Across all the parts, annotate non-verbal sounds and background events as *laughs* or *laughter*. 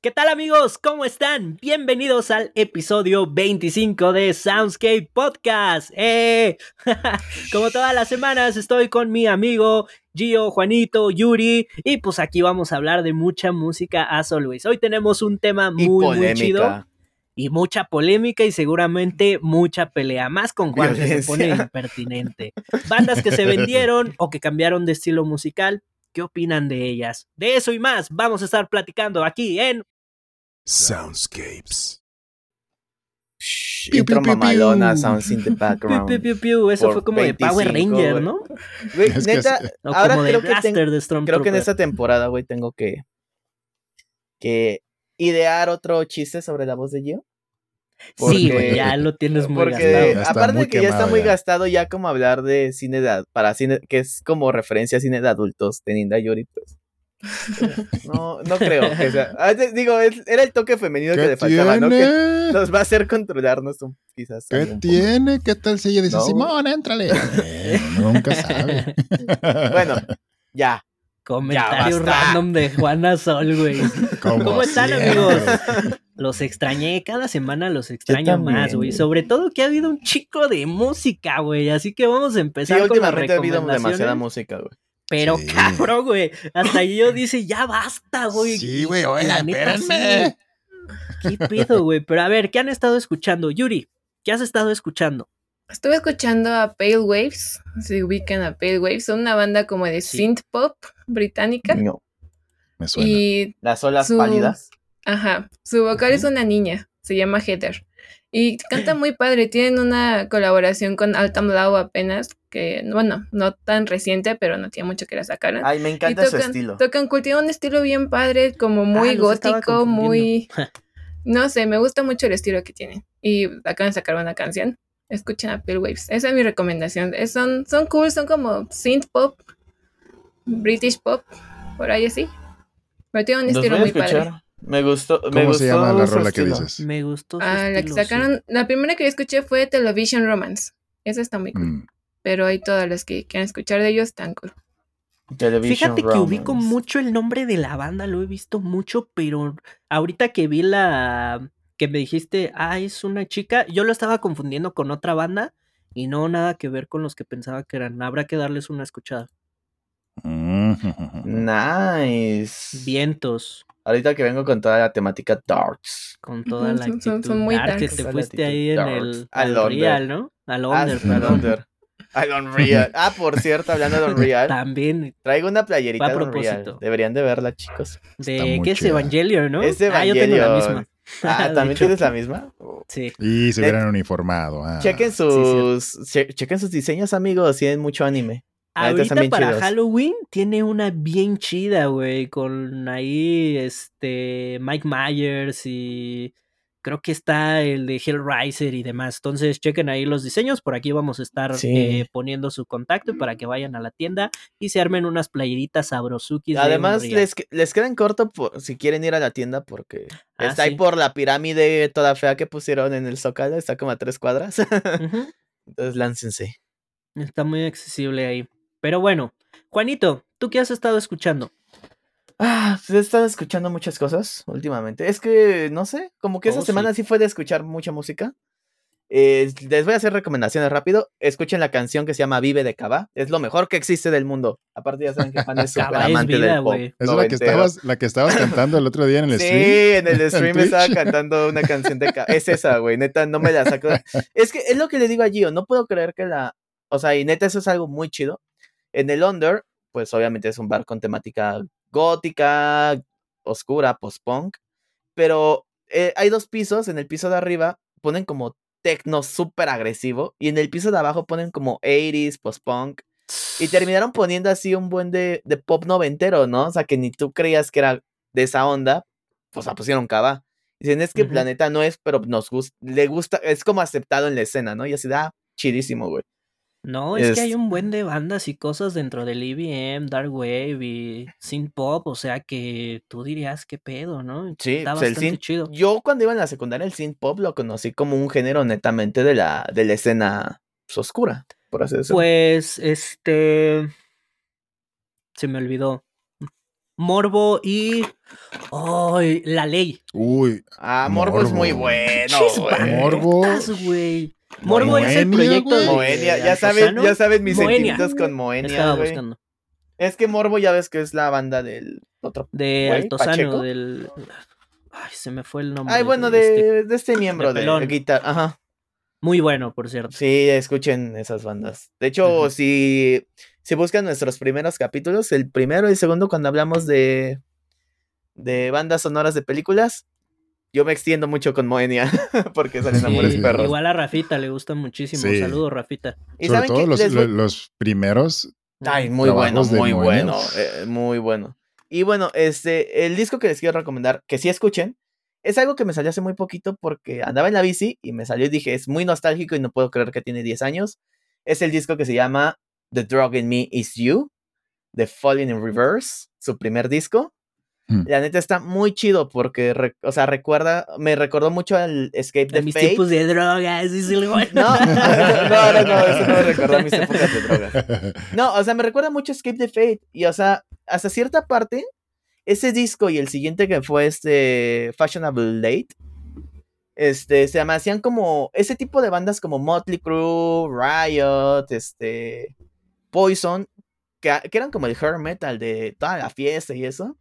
¿Qué tal amigos? ¿Cómo están? Bienvenidos al episodio 25 de Soundscape Podcast. ¡Eh! *laughs* Como todas las semanas estoy con mi amigo Gio, Juanito, Yuri y pues aquí vamos a hablar de mucha música as always. Hoy tenemos un tema muy, muy chido y mucha polémica y seguramente mucha pelea. Más con Juan que se pone impertinente. Bandas que se vendieron o que cambiaron de estilo musical. ¿Qué opinan de ellas? De eso y más vamos a estar platicando aquí en Soundscapes. Intro mamalona, sounds in the *laughs* background. Eso fue como de Power Ranger, ¿no? *laughs* Güey, neta, ahora creo, que creo que en esta temporada, güey, tengo que, que idear otro chiste sobre la voz de Gio. Sí, güey, ya lo tienes muy porque, gastado. Aparte de que ya está muy gastado, ya como hablar de cine de, para cine, que es como referencia a cine de adultos, teniendo a Yuri, pues. *laughs* No, no creo. Sea, ah, digo, era el toque femenino que le faltaba, ¿no? Que nos va a hacer controlarnos un, quizás. ¿Qué tiene? ¿Qué tal si ella dice, Simón, éntrale? *laughs* nunca sabe. *laughs* bueno, ya. Comentario random de Juana Sol, güey. ¿Cómo, están, amigos? Los extrañé, cada semana los extraño más, güey. Sobre todo que ha habido un chico de música, güey. Así que vamos a empezar sí, con últimamente ha habido demasiada música, güey. Pero cabrón, güey. Hasta yo *laughs* dice, ya basta, güey. Sí, güey, oye, espérenme. ¿Qué pedo, güey? Pero a ver, ¿qué han estado escuchando? Yuri, ¿qué has estado escuchando? Estuve escuchando a Pale Waves, se ubican a Pale Waves, son una banda como de synth pop británica. No. Me suena. Y Las olas pálidas. Ajá, su vocal es una niña, se llama Heather. Y canta muy padre, tienen una colaboración con Altam Lau apenas, que bueno, no tan reciente, pero no tiene mucho que la sacaran. Ay, me encanta su estilo. Tocan, cultivan un estilo bien padre, como muy ah, gótico, muy... *laughs* no sé, me gusta mucho el estilo que tienen. Y acaban de sacar una canción. Escuchen a Pale Waves. Esa es mi recomendación. son, son cool, son como synth pop, British pop, por ahí así. Pero tienen un estilo muy padre. Me gustó. ¿Cómo me se llama la rola que dices? Me gustó. ah, la que sacaron. La primera que escuché fue Television Romance. Esa está muy cool. Mm. Pero hay todas las que quieran escuchar de ellos están cool. Fíjate que ubico mucho el nombre de la banda, lo he visto mucho, pero ahorita que vi la que me dijiste, ah, es una chica, yo lo estaba confundiendo con otra banda y no nada que ver con los que pensaba que eran. Habrá que darles una escuchada. *laughs* Nice. Vientos. Ahorita que vengo con toda la temática darks. Con toda la actitud son, muy dark que te fuiste ahí en el al Unreal, ¿no? Al Under, perdón. *laughs* Al Unreal. Ah, por cierto, hablando de *laughs* Unreal. También. Traigo una playerita de Unreal. Deberían de verla, chicos. De qué es Evangelion, ¿no? Es Evangelion. Ah, yo tengo la misma. Ah, *laughs* ¿también tienes la misma? Sí. Y se hubieran uniformado. Ah. Chequen sus, chequen sus diseños, amigos. Tienen mucho anime. Ahorita para Halloween tiene una bien chida, güey, con ahí este Mike Myers y creo que está el de Hellraiser y demás. Entonces chequen ahí los diseños, por aquí vamos a estar eh, poniendo su contacto para que vayan a la tienda y se armen unas playeritas sabrosukis. Además les, les quedan corto por, si quieren ir a la tienda porque ah, está ahí por la pirámide toda fea que pusieron en el Zócalo, está como a tres cuadras. *laughs* Entonces láncense. Está muy accesible ahí. Pero bueno, Juanito, ¿tú qué has estado escuchando? Ah, pues he estado escuchando muchas cosas últimamente. Es que, no sé, como que esta oh, semana sí. fue de escuchar mucha música. Eh, les voy a hacer recomendaciones rápido. Escuchen la canción que se llama Vive de Cava. Es lo mejor que existe del mundo. Aparte ya saben que Juan es *laughs* súper amante del pop. Es la que, estabas, la que estabas cantando el otro día en el stream. Sí, en el *laughs* stream estaba cantando una canción de Cava. Es esa, güey. Neta, no me la saco. Es que es lo que le digo a Gio. No puedo creer que la... O sea, y neta, eso es algo muy chido. En el Under, pues obviamente es un bar con temática gótica, oscura, post-punk, pero eh, hay dos pisos, en el piso de arriba ponen como techno súper agresivo y en el piso de abajo ponen como 80s, post-punk. Y terminaron poniendo así un buen de, de, pop noventero, ¿no? O sea, que ni tú creías que era de esa onda, pues la pusieron cava. Dicen, es que Planeta no es, pero nos gusta, le gusta, es como aceptado en la escena, ¿no? Y así da, ah, chidísimo, güey. No, es, que hay un buen de bandas y cosas dentro del EBM, Dark Wave y synth pop, o sea que tú dirías qué pedo, ¿no? Sí, Está pues, bastante chido. Yo cuando iba en la secundaria el synth pop lo conocí como un género netamente de la, de la escena pues, oscura, por así decirlo. Pues, este, se me olvidó. Morbo y. ¡Ay! la ley. Uy. Ah, Morbo, es muy bueno. Morbo. güey. Morbo es el proyecto de Moenia. Ya saben, ya saben mis sentimientos con Moenia. Es que Morbo ya ves que es la banda del otro. De Altozano, del. Ay, se me fue el nombre. Ay, bueno, de, este, este miembro de, de guitarra. Ajá. Muy bueno, por cierto. Sí, escuchen esas bandas. De hecho, si, si buscan nuestros primeros capítulos, el primero y el segundo, cuando hablamos de, de bandas sonoras de películas, yo me extiendo mucho con Moenia, *laughs* porque salen amores perros. Igual a Rafita le gusta muchísimo. Saludos, Rafita. ¿Y Sobre todo los, los, primeros. Ay, muy bueno, muy bueno, eh, muy bueno. Y bueno, este, el disco que les quiero recomendar, que sí escuchen, es algo que me salió hace muy poquito porque andaba en la bici y me salió y dije, es muy nostálgico y no puedo creer que tiene 10 años. Es el disco que se llama The Drug in Me Is You, The Falling in Reverse, su primer disco. Hmm. La neta está muy chido porque, o sea, recuerda, me recordó mucho al Escape the mis tipos de drogas, dice el *laughs* No, no, no, no, eso no me recordó a mis *laughs* épocas de drogas. No, o sea, me recuerda mucho a Escape the Fate y, o sea, hasta cierta parte ese disco y el siguiente que fue este Fashionable Late, este, se me hacían como ese tipo de bandas como Motley Crue, Riot, este, Poison, que, eran como el hair metal de toda la fiesta y eso.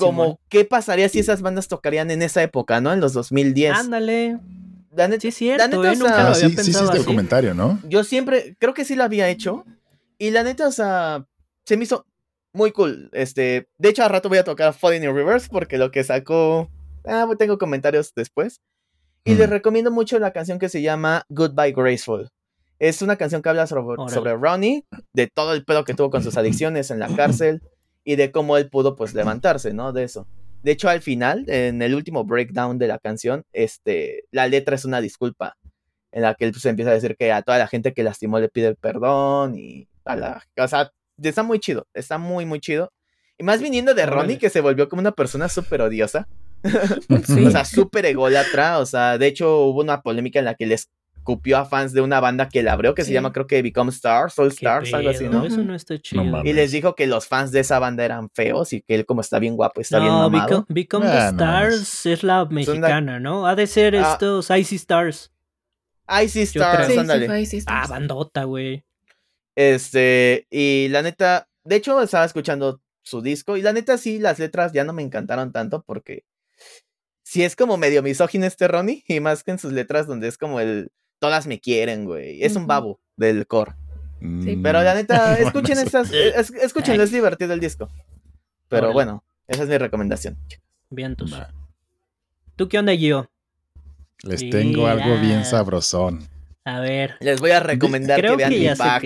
Como, ¿qué pasaría si esas bandas tocarían en esa época, no? En los 2010. Ándale. sí, es cierto, la neta, ¿eh? nunca lo había sí, pensado sí, el comentario, ¿no? Yo siempre, creo que sí lo había hecho. Y la neta, o sea, se me hizo muy cool. Este, de hecho, a rato voy a tocar Falling in Reverse porque lo que sacó. Ah, tengo comentarios después. Y les recomiendo mucho la canción que se llama Goodbye Graceful. Es una canción que habla sobre, Ronnie, de todo el pedo que tuvo con sus *clears throat* adicciones en la cárcel y de cómo él pudo pues levantarse, ¿no? De eso. De hecho, al final, en el último breakdown de la canción, este, la letra es una disculpa en la que él pues, empieza a decir que a toda la gente que lastimó le pide perdón y a la, o sea, está muy chido, está muy, muy chido. Y más viniendo de Ronnie, que se volvió como una persona súper odiosa. *laughs* o sea, súper ególatra. O sea, de hecho hubo una polémica en la que les cupió a fans de una banda que la abrió, que se llama creo que Become Stars, Soul Stars, algo así, ¿no? Eso no está chido. y les dijo que los fans de esa banda eran feos y que él como está bien guapo, está bien mamado. Become, Become Stars es la mexicana, ¿no? Ha de ser ah. estos Icy Stars. Icy Stars, sí, Ah, bandota, güey. Este, y la neta, de hecho estaba escuchando su disco y la neta sí, las letras ya no me encantaron tanto porque sí es como medio misógino este Ronnie y más que en sus letras donde es como el todas me quieren, güey. Es un babo del core. Sí. Pero la neta, *laughs* escuchen estas, escuchen, es divertido el disco. Pero bueno, esa es mi recomendación. Bien, ¿Tú qué onda, Gio? Les tengo algo bien sabrosón. A ver. Les voy a recomendar que vean mi pack.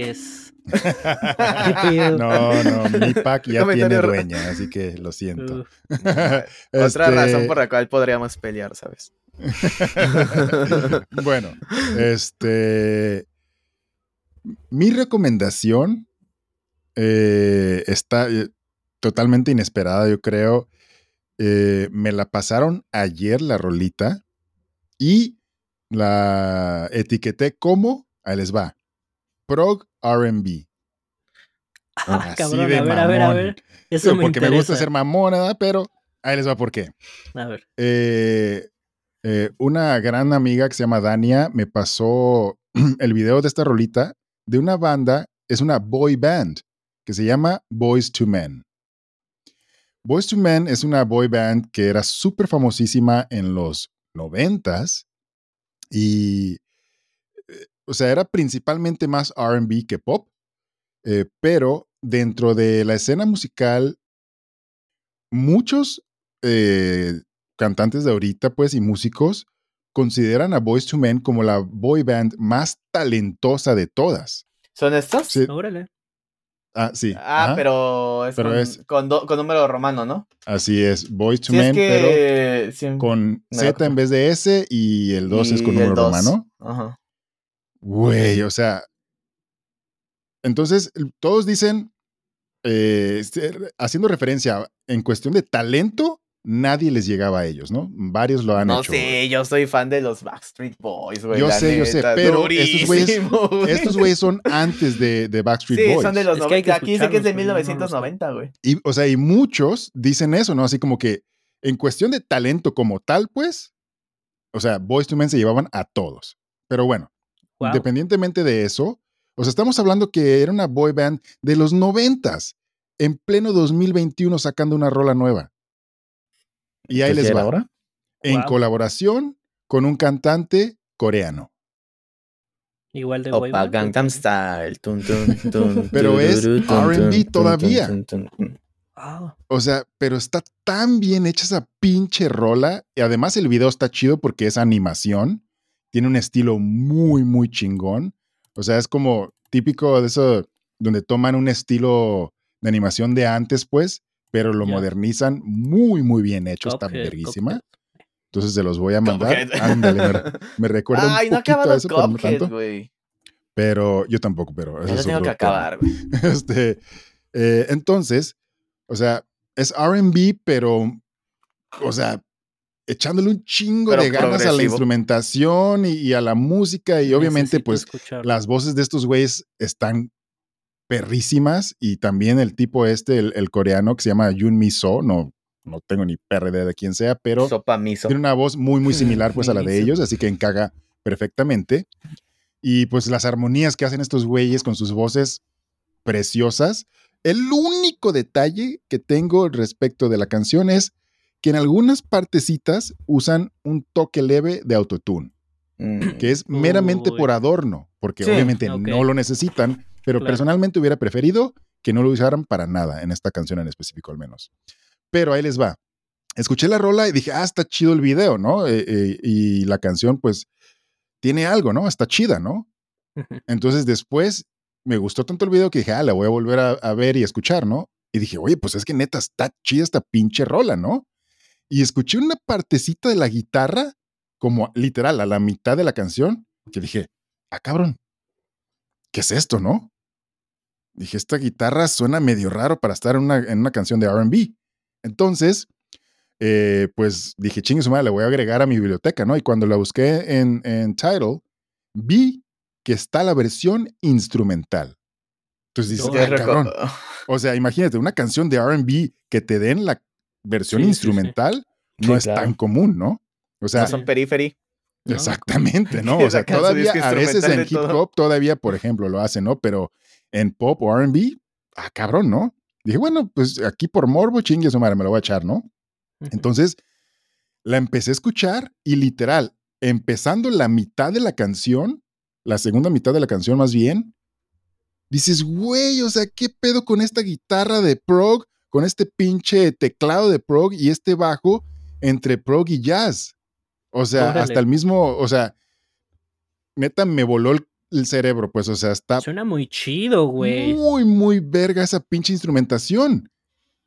*laughs* no, no, mi pack ya tiene dueña, así que lo siento. *laughs* Otra este razón por la cual podríamos pelear, ¿sabes? *laughs* bueno, este. Mi recomendación eh, está eh, totalmente inesperada, yo creo. Eh, me la pasaron ayer la rolita y la etiqueté como, ahí les va, prog RB. *laughs* Ah, cabrón, a ver, a ver, a ver. Eso me porque me gusta ser mamona, pero ahí les va por qué. A ver. Eh, eh, una gran amiga que se llama Dania me pasó *clears throat* el video de esta rolita de una banda, es una boy band que se llama Boys to Men. Boys to Men es una boy band que era súper famosísima en los noventas y, eh, o sea, era principalmente más RB que pop, eh, pero dentro de la escena musical, muchos cantantes de ahorita, pues, y músicos consideran a Boys to Men como la boy band más talentosa de todas. ¿Son estos? Sí. Órale. Ah, sí. Ah, pero es, con, con, número romano, ¿no? Así es, Boys to Men, pero con Z en vez de S y el 2 es con número romano. Ajá. Güey, o sea. Entonces, todos dicen, eh, este, haciendo referencia en cuestión de talento, nadie les llegaba a ellos, ¿no? Varios lo han hecho. No sé, yo soy fan de los Backstreet Boys, güey. Yo sé, yo sé, pero estos güeyes, *laughs* estos güeyes son antes de, de Backstreet Boys. Sí, son de los 90. Aquí dice que es de 1990, güey. Y, o sea, y muchos dicen eso, ¿no? Así como que en cuestión de talento como tal, pues, o sea, Boys to Men se llevaban a todos. Pero bueno, independientemente de eso, o sea, estamos hablando que era una boy band de los noventas, en pleno 2021 sacando una rola nueva. Y ahí les va. Ahora? En colaboración con un cantante coreano. Igual de Opa Gangnam Style. *laughs* pero es R&B todavía. O sea, pero está tan bien hecha esa pinche rola. Y además el video está chido porque es animación. Tiene un estilo muy, muy chingón. O sea, es como típico de eso, donde toman un estilo de animación de antes, pues, pero lo modernizan muy, muy bien hecho. está verguísima. Entonces se los voy a mandar. Ándale, *laughs* me, recuerda un poquito a eso, pero no tanto. Pero yo tampoco, pero eso tengo que acabar, güey. *laughs* Este, eh, entonces, o sea, es R&B, pero, o sea, echándole un chingo de ganas a la instrumentación y, a la música y obviamente pues las voces de estos güeyes están perrísimas y también el tipo este, el, coreano que se llama Yun Miso, no, no tengo ni PRD de quién sea, pero tiene una voz muy muy similar pues a la de *laughs* ellos, así que encaga perfectamente. Y pues las armonías que hacen estos güeyes con sus voces preciosas. El único detalle que tengo respecto de la canción es que en algunas partecitas usan un toque leve de autotune, mm. que es meramente por adorno, porque obviamente no lo necesitan, pero personalmente hubiera preferido que no lo usaran para nada en esta canción en específico al menos. Pero ahí les va. Escuché la rola y dije, ah, está chido el video, ¿no? Eh, eh, y la canción, pues, tiene algo, ¿no? Está chida, ¿no? Entonces después me gustó tanto el video que dije, ah, la voy a volver a ver y escuchar, ¿no? Y dije, oye, pues es que neta está chida esta pinche rola, ¿no? y escuché una partecita de la guitarra, como literal, a la mitad de la canción, que dije, ah, cabrón, ¿qué es esto, no? Dije, esta guitarra suena medio raro para estar en una, canción de RB. Entonces, eh, pues dije, chingue su madre, le voy a agregar a mi biblioteca, ¿no? Y cuando la busqué en, en Tidal, vi que está la versión instrumental. Entonces dices, ah, cabrón. *laughs* O sea, imagínate, una canción de RB que te den la versión instrumental no es tan común, ¿no? O sea, no son periphery. Exactamente, ¿no? *laughs* O sea, todavía a veces en hip hop todavía, por ejemplo, lo hacen, ¿no? Pero en pop o RB, ah, cabrón, ¿no? Dije, bueno, pues aquí por morbo, chingue su madre, me lo voy a echar, ¿no? Entonces, la empecé a escuchar y literal, empezando la mitad de la canción, la segunda mitad de la canción más bien, dices, güey, o sea, ¿qué pedo con esta guitarra de prog con este pinche teclado de prog y este bajo entre prog y jazz. O sea, hasta el mismo, o sea, neta me voló el, cerebro, pues, o sea, está... Suena muy chido, güey. Muy, muy verga esa pinche instrumentación.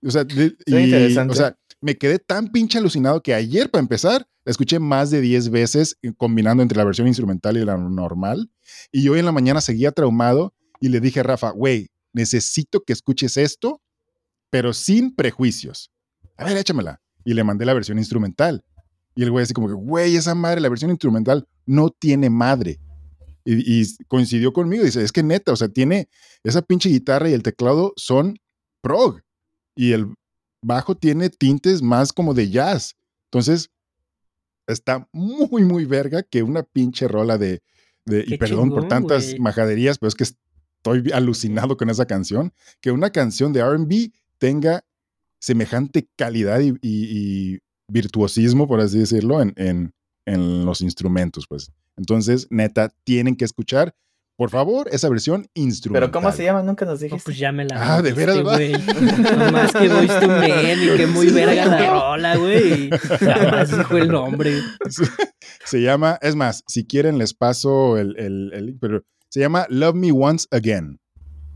O sea, o sea, me quedé tan pinche alucinado que ayer, para empezar, la escuché más de 10 veces eh, combinando entre la versión instrumental y la normal. Y hoy en la mañana seguía traumado y le dije a Rafa, güey, necesito que escuches esto pero sin prejuicios. A ver, échamela. Y le mandé la versión instrumental. Y el güey así como que, güey, esa madre, la versión instrumental no tiene madre. Y, coincidió conmigo, dice, es que neta, o sea, tiene esa pinche guitarra y el teclado son prog. Y el bajo tiene tintes más como de jazz. Entonces, está muy, muy verga que una pinche rola de, y perdón por tantas majaderías, pero es que estoy alucinado con esa canción, que una canción de RB tenga semejante calidad y, virtuosismo, por así decirlo, en, los instrumentos, pues. Entonces, neta, tienen que escuchar, por favor, esa versión instrumental. ¿Pero cómo se llama? Nunca nos dijiste. pues ya me la Ah, de veras, güey. *laughs* Nomás que Voice to Men y que muy verga la rola, güey. Jamás dijo el nombre. Se llama, es más, si quieren les paso el, el, pero se llama Love Me Once Again.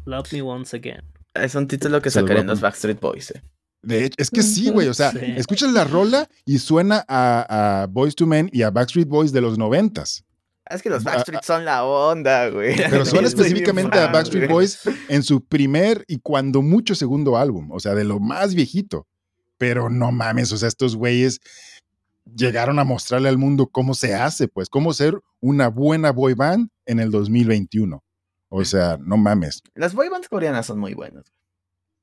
Love Me Once Again. Es un título que sacarían los Backstreet Boys. Eh. De hecho, es que sí, güey. O sea, escuchas la rola y suena a, Boys to Men y a Backstreet Boys de los noventas. Es que los Backstreet son la onda, güey. Pero *laughs* suena específicamente a Backstreet Boys en su primer y cuando mucho segundo álbum, o sea, de lo más viejito. pero no mames, o sea, estos güeyes llegaron a mostrarle al mundo cómo se hace, pues, cómo ser una buena boy band en el 2021. O sea, no mames. Las boy bands coreanas son muy buenas.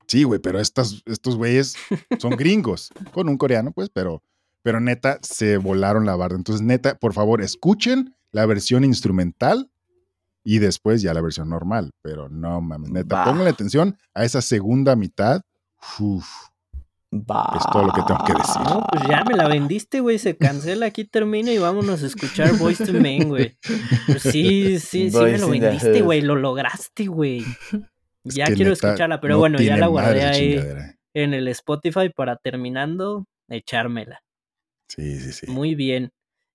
Sí, güey, pero estas, estos güeyes son gringos, *laughs* con un coreano, pues, pero, pero neta, se volaron la barda. Entonces, neta, por favor, escuchen la versión instrumental y después ya la versión normal. Pero no mames, neta, pónganle atención a esa segunda mitad. Uf, es todo lo que tengo que decir. No, pues ya me la vendiste, güey. Se cancela, aquí termina y vámonos a escuchar Voice to Men, güey. Pues sí, sí, sí me lo vendiste, güey. Lo lograste, güey. *laughs* Ya quiero escucharla, pero bueno, ya la guardé ahí en el Spotify para terminando echármela. Sí, sí, sí. Muy bien.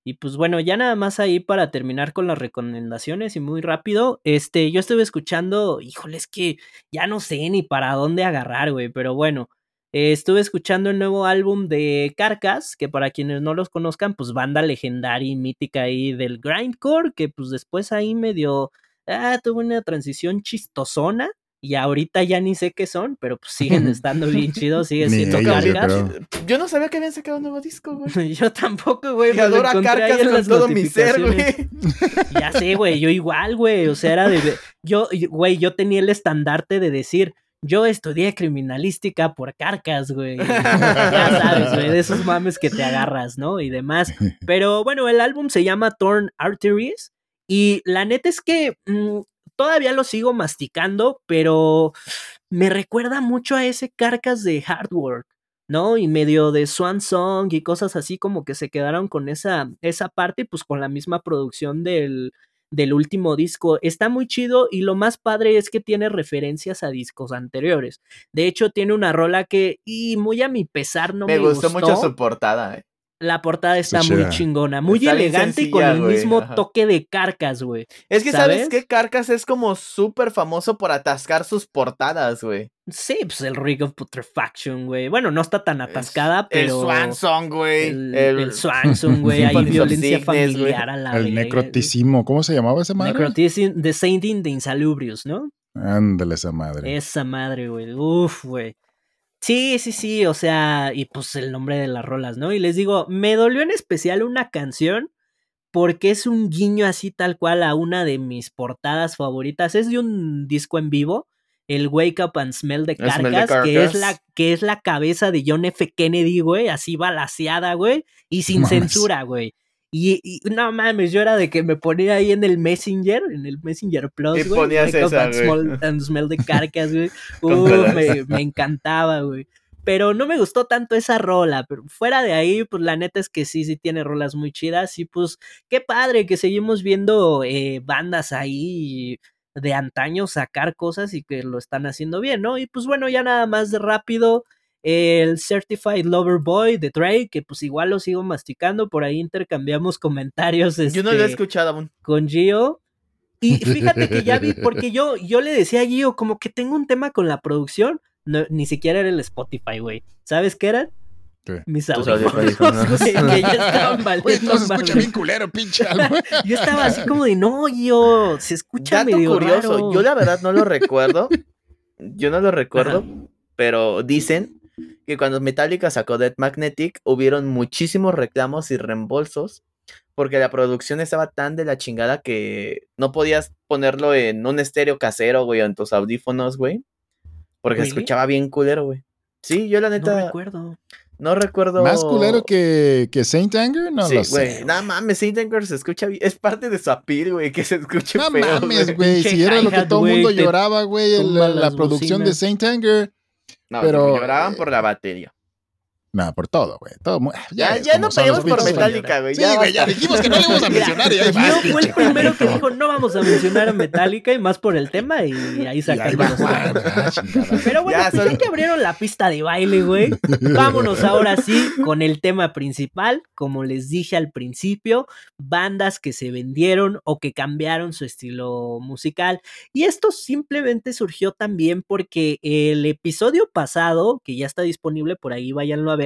Y pues bueno, ya nada más ahí para terminar con las recomendaciones y muy rápido, este, yo estuve escuchando, híjole, es que ya no sé ni para dónde agarrar, güey, pero bueno, eh, estuve escuchando el nuevo álbum de Carcass, que para quienes no los conozcan, pues banda legendaria y mítica ahí del grindcore, que pues después ahí medio, ah, tuvo una transición chistosona. Y ahorita ya ni sé qué son, pero pues siguen *laughs* estando bien chidos, sigue siendo Carcass. Yo no sabía que habían sacado un nuevo disco, güey. *laughs* yo tampoco, güey. Y adoro a Carcass con todo mi ser, güey. Ya sé, güey, yo igual, güey. O sea, era de. Yo, güey, yo tenía el estandarte de decir, yo estudié criminalística por carcas, güey. ya sabes, güey, de esos mames que te agarras, ¿no? Y demás. *laughs* Pero bueno, el álbum se llama Torn Arteries. Y la neta es que mm, todavía lo sigo masticando, pero me recuerda mucho a ese carcas de Hard Work, ¿no? Y medio de Swan Song y cosas así como que se quedaron con esa, esa parte, pues con la misma producción del, del último disco. Está muy chido y lo más padre es que tiene referencias a discos anteriores. De hecho, tiene una rola que, y muy a mi pesar, no me, me gustó. mucho su portada, eh. La portada está muy chingona, muy elegante y con el mismo toque de Carcas, güey. Es que, ¿sabes, qué? Carcas es como súper famoso por atascar sus portadas, güey. Sí, pues el Rig of Putrefaction, güey. Bueno, no está tan atascada, pero. El Swansong, güey. El, el, Swansong, güey. *laughs* Hay violencia familiar a la El necrotisimo, ¿cómo se llamaba esa madre? Necrotismo, The Sainting de Insalubrious, ¿no? Ándale, esa madre. Esa madre, güey. Uf, güey. Sí, sí, sí, o sea, y pues el nombre de las rolas, ¿no? Y les digo, me dolió en especial una canción porque es un guiño así tal cual a una de mis portadas favoritas. Es de un disco en vivo, el Wake Up and Smell the Carcass, que es la que es la cabeza de John F. Kennedy, güey, así balaseada, güey, y sin censura, güey. Y, no mames, yo era de que me ponía ahí en el Messenger, en el Messenger Plus, güey. Ponías esa, and, and, smell the carcas, güey. *laughs* Uh, me, me, encantaba, güey. Pero no me gustó tanto esa rola. Pero fuera de ahí, pues la neta es que sí, sí tiene rolas muy chidas. Y pues qué padre que seguimos viendo eh, bandas ahí de antaño sacar cosas y que lo están haciendo bien, ¿no? Y pues bueno, ya nada más de rápido el Certified Lover Boy de Drake, que pues igual lo sigo masticando, por ahí intercambiamos comentarios. yo no lo he este, escuchado aún. Con Gio. Y *laughs* fíjate que ya vi, porque yo, yo le decía a Gio, como que tengo un tema con la producción, ni siquiera era el Spotify, güey. ¿Sabes qué era? ¿Qué? Mis audífonos, güey, que ya *laughs* estaban valiendo se escucha bien culero, pinche *laughs* Yo estaba así como de, no, yo, se escucha Dato medio curioso, raro. yo la verdad no lo recuerdo, yo no lo recuerdo, pero dicen que cuando Metallica sacó Dead Magnetic hubieron muchísimos reclamos y reembolsos porque la producción estaba tan de la chingada que no podías ponerlo en un estéreo casero, güey, o en tus audífonos, güey. Porque se escuchaba bien culero, güey. Sí, yo la neta. No recuerdo. No recuerdo. ¿Más culero que, que Saint Anger? No sí, lo güey. sé. Nada mames, Saint Anger se escucha bien. Es parte de su appeal, güey, que se escuche No feo, mames, güey. güey. Si era lo que todo el mundo güey, te lloraba, güey, la, producción de. Saint Anger. No, pero- lloraban por la batería. Nada, por todo, güey. Todo, Ya, ya no los por Metallica, güey. Sí, güey, ya dijimos que no le íbamos a *laughs* mencionar y ahí Gio vas, fue el primero que dijo, no vamos a mencionar a Metallica y más por el tema y ahí Y ahí sacamos va ah. Pero bueno, Ya, pues son- ya que abrieron la pista de baile, güey, *laughs* vámonos ahora sí con el tema principal. Como les dije al principio, bandas que se vendieron o que cambiaron su estilo musical. Y esto simplemente surgió también porque el episodio pasado, que ya está disponible por ahí, váyanlo a ver,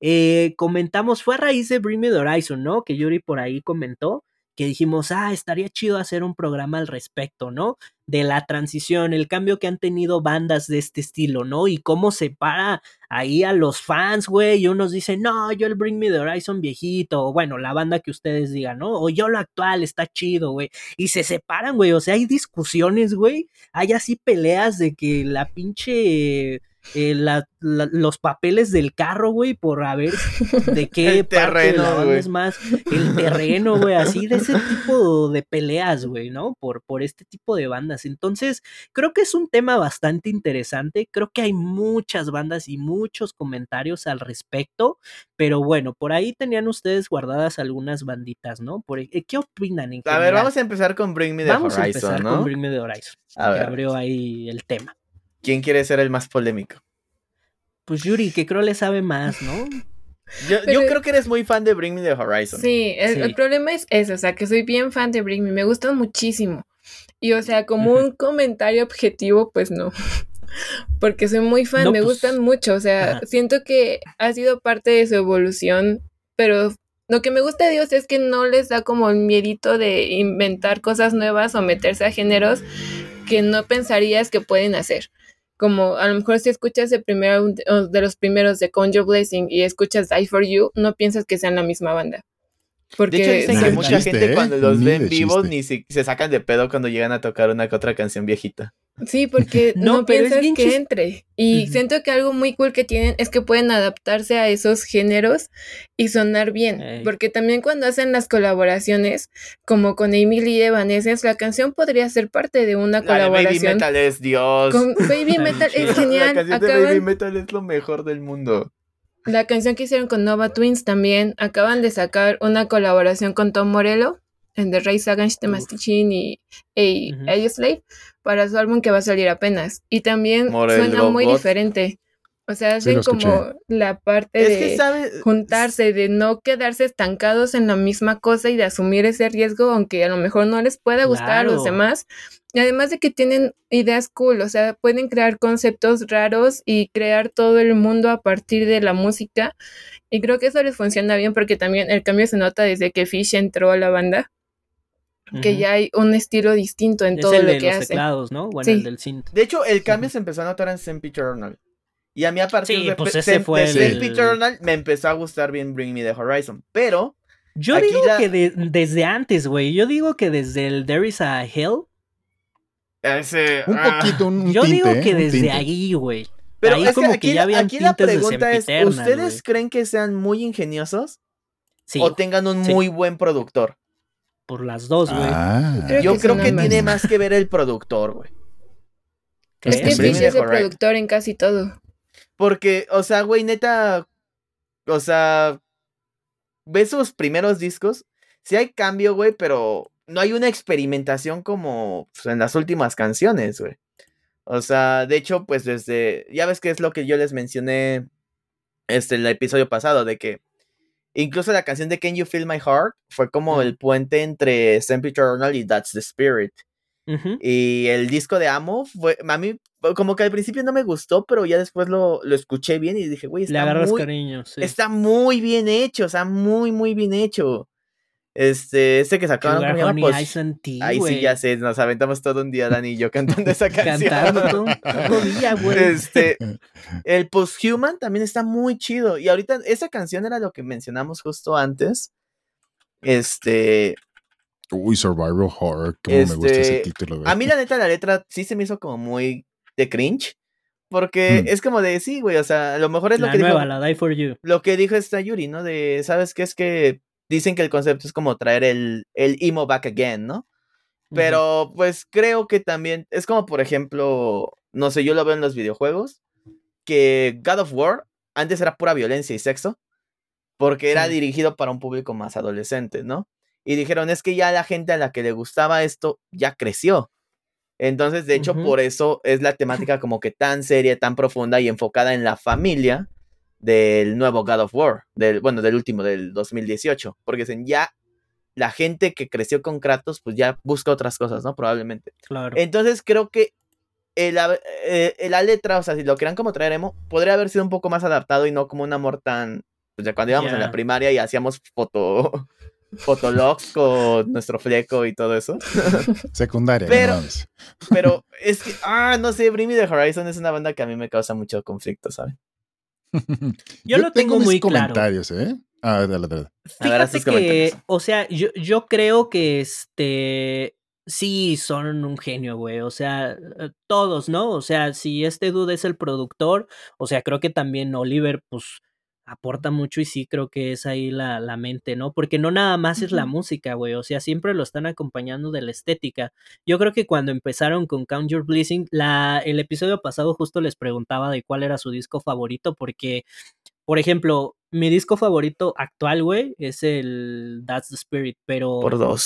eh, comentamos, fue a raíz de Bring Me the Horizon, ¿no? Que Yuri por ahí comentó que dijimos, ah, estaría chido hacer un programa al respecto, ¿no? De la transición, el cambio que han tenido bandas de este estilo, ¿no? Y cómo separa ahí a los fans, güey, y unos dicen, no, yo el Bring Me the Horizon viejito, o bueno, la banda que ustedes digan, ¿no? O yo lo actual, está chido, güey. Y se separan, güey, o sea, hay discusiones, güey, hay así peleas de que la pinche eh, los papeles del carro, güey, por a ver de *laughs* qué terreno es más el terreno, güey, así de ese tipo de peleas, güey, ¿no? Por, por este tipo de bandas. Entonces, creo que es un tema bastante interesante. Creo que hay muchas bandas y muchos comentarios al respecto, pero bueno, por ahí tenían ustedes guardadas algunas banditas, ¿no? Por, eh, ¿Qué opinan? En a ver, vamos a empezar con Bring Me the Horizon. Vamos a empezar con Bring Me the Horizon. A ver. abrió ahí el tema. ¿Quién quiere ser el más polémico? Pues Yuri, que creo le sabe más, ¿no? *laughs* Yo, creo que eres muy fan de Bring Me the Horizon. Sí el, problema es eso, o sea, que soy bien fan de Bring Me, me gustan muchísimo. Y o sea, como un comentario objetivo, pues no. *laughs* Porque soy muy fan, me pues, gustan mucho, o sea, siento que ha sido parte de su evolución, pero lo que me gusta de Dios es que no les da como el miedito de inventar cosas nuevas o meterse a géneros que no pensarías que pueden hacer como a lo mejor si escuchas el primero de los primeros de Conjure Blessing y escuchas Die For You, no piensas que sean la misma banda. Porque de hecho dicen que mucha gente cuando los ven vivos ni se, se, sacan de pedo cuando llegan a tocar una que otra canción viejita. Sí, porque *laughs* no, piensas que entre. Y siento que algo muy cool que tienen es que pueden adaptarse a esos géneros y sonar bien. Porque también cuando hacen las colaboraciones, como con Emily Evanescence, la canción podría ser parte de una colaboración. Baby Metal es Dios. Con *laughs* Baby Metal es genial. La canción de Baby Metal es lo mejor del mundo. La canción que hicieron con Nova Twins también acaban de sacar una colaboración con Tom Morello en The Ray Against the Mastichin y A, Slave para su álbum que va a salir apenas. Y también suena muy diferente. O sea, hacen como la parte de juntarse, de no quedarse estancados en la misma cosa y de asumir ese riesgo, aunque a lo mejor no les pueda gustar a los demás. Y además de que tienen ideas cool, o sea, pueden crear conceptos raros y crear todo el mundo a partir de la música. Y creo que eso les funciona bien porque también el cambio se nota desde que Fish entró a la banda que ya hay un estilo distinto en todo lo que hace. ¿no? Bueno, el del synth. De hecho, el cambio se empezó a notar en St. Journal. Y a mí a partir de, pues ese fue el... Journal me empezó a gustar bien Bring Me the Horizon, pero yo digo que desde antes, güey. Yo digo que desde el There is a Hell. Ese, un ah. poquito, un, Yo digo que desde ahí, güey. Pero es como que, aquí, aquí la pregunta es, ¿ustedes creen que sean muy ingeniosos? Sí. ¿O tengan un muy buen productor? Por las dos, güey. Ah. Yo creo que tiene más que ver el productor, güey. Es que es el productor en casi todo. Porque, o sea, güey, neta, o sea, ves sus primeros discos, sí hay cambio, güey, pero no hay una experimentación como pues, en las últimas canciones, güey. O sea, de hecho, pues desde, ya ves que es lo que yo les mencioné este, el episodio pasado, de que Incluso la canción de Can You Feel My Heart fue como el puente entre Sempre Eternal y That's the Spirit. Y el disco de Amo fue, a mí como que al principio no me gustó, pero ya después lo, lo escuché bien y dije, güey, está, muy, cariño, está muy bien hecho, o sea, muy, muy bien hecho. Este, este que sacaron pues, ahí sí ya sé, nos aventamos todo un día Dani y yo *laughs* cantando esa canción. Cantando todo, día, güey. Este, *laughs* el Posthuman también está muy chido y ahorita esa canción era lo que mencionamos justo antes. Este, Uy, Survival Horror, cómo me gusta ese este. A mí la neta la letra sí se me hizo como muy de cringe. Porque hmm. es como de, sí, güey, o sea, a lo mejor es lo que nueva, la Die For You. Lo que dijo esta Yuri, ¿no? De, ¿sabes qué? Es que dicen que el concepto es como traer el, el emo back again, ¿no? Pero pues creo que también es como, por ejemplo, no sé, yo lo veo en los videojuegos, que God of War antes era pura violencia y sexo, porque era dirigido para un público más adolescente, ¿no? Y dijeron, es que ya la gente a la que le gustaba esto ya creció. Entonces, de hecho, por eso es la temática como que tan seria, tan profunda y enfocada en la familia, del nuevo God of War, del, bueno, del último, del 2018, porque dicen, ya la gente que creció con Kratos, pues ya busca otras cosas, ¿no? Probablemente. Claro. Entonces creo que el, eh, la letra, o sea, si lo quieran como traer emo, podría haber sido un poco más adaptado y no como un amor tan, pues ya cuando íbamos en la primaria y hacíamos foto, *laughs* Fotologs con nuestro fleco y todo eso. *laughs* Secundaria. Pero, pero es que, ah, no sé, Bring Me the Horizon es una banda que a mí me causa mucho conflicto, ¿sabes? *laughs* yo, lo tengo, muy comentarios, ¿eh? Ah, dale, dale. Fíjate que, o sea, yo, yo creo que este sí son un genio, güey. O sea, eh, todos, ¿no? O sea, si este dude es el productor, o sea, creo que también Oliver, pues, aporta mucho y sí creo que es ahí la, la mente, ¿no? Porque no nada más es la música, güey. O sea, siempre lo están acompañando de la estética. Yo creo que cuando empezaron con Count Your Blessing, la, el episodio pasado justo les preguntaba de cuál era su disco favorito, porque, por ejemplo, mi disco favorito actual, güey, es el That's the Spirit, pero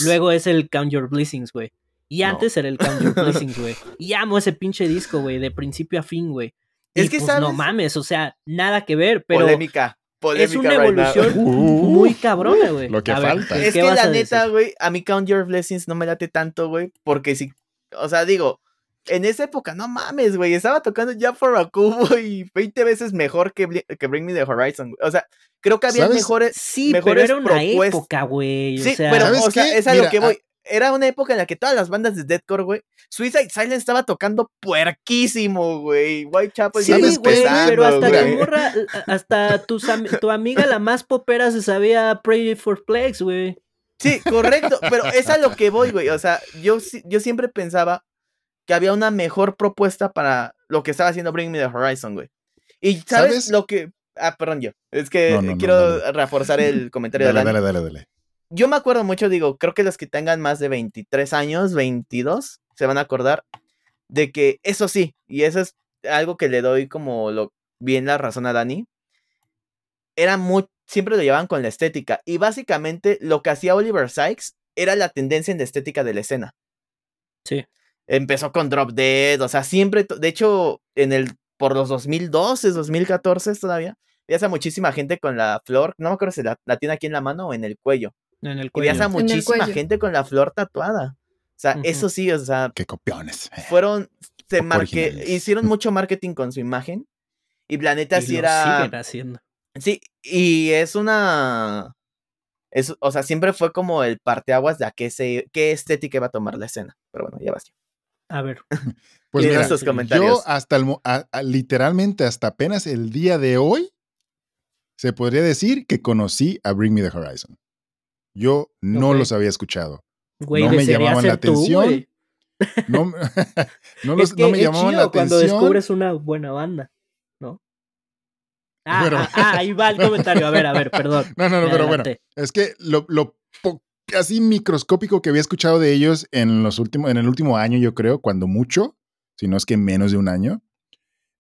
luego es el Count Your Blessings, güey. Y antes era el Count Your *laughs* Blessings, güey. Y amo ese pinche disco, güey, de principio a fin, güey. Es que pues, no mames, o sea, nada que ver, pero polémica, polémica es una evolución *laughs* muy cabrona, güey. Lo que falta. es que la neta, güey, a mí Count Your Blessings no me late tanto, güey, porque si, o sea, digo, en esa época, no mames, güey, estaba tocando ya for a cubo y 20 veces mejor que, que Bring Me the Horizon, güey. O sea, creo que había mejores Sí, mejores pero era una época, güey. Sí, pero o sea, es a lo que voy. Era una época en la que todas las bandas de deathcore, güey, Suicide Silence estaba tocando puerquísimo, güey. Whitechapel sí, güey, pero hasta tu morra, hasta tu, tu amiga la más popera se sabía Pray for Plex, güey. Sí, correcto, pero es a lo que voy, güey. O sea, yo, yo siempre pensaba que había una mejor propuesta para lo que estaba haciendo Bring Me the Horizon, güey. Y ¿sabes, lo que. Ah, perdón, yo. Es que quiero reforzar el *laughs* comentario de Dale, dale, dale. Yo me acuerdo mucho, digo, creo que los que tengan más de 23 años, 22, se van a acordar de que eso sí, y eso es algo que le doy como lo, bien la razón a Dani, era muy, siempre lo llevaban con la estética. Y básicamente lo que hacía Oliver Sykes era la tendencia en la estética de la escena. Sí empezó con Drop Dead, o sea, siempre, de hecho, en el, por los 2012, 2014 todavía, veías a muchísima gente con la flor, no me acuerdo si la, tiene aquí en la mano o en el cuello. En el cuello. Y veías a muchísima gente con la flor tatuada. O sea, eso sí, o sea. Qué copiones. Fueron, se marque, hicieron mucho marketing con su imagen. Y Planeta y sí era. Siguen haciendo. Sí, y es una. Es, o sea, siempre fue como el parteaguas de a qué, se, qué estética iba a tomar la escena. Pero bueno, ya basta. A ver. *laughs* Pues mira, yo hasta el, literalmente hasta apenas el día de hoy se podría decir que conocí a Bring Me the Horizon. Yo no los había escuchado. no me llamaban la atención. no, no, me llamaban la atención. Cuando descubres una buena banda, ¿no? Ah, ah, ah, ahí va el *laughs* comentario. A ver, a ver, perdón. No, no, no, pero bueno. Es que lo, lo así microscópico que había escuchado de ellos en, los últimos, en el último año, yo creo, cuando mucho, si no es que menos de un año.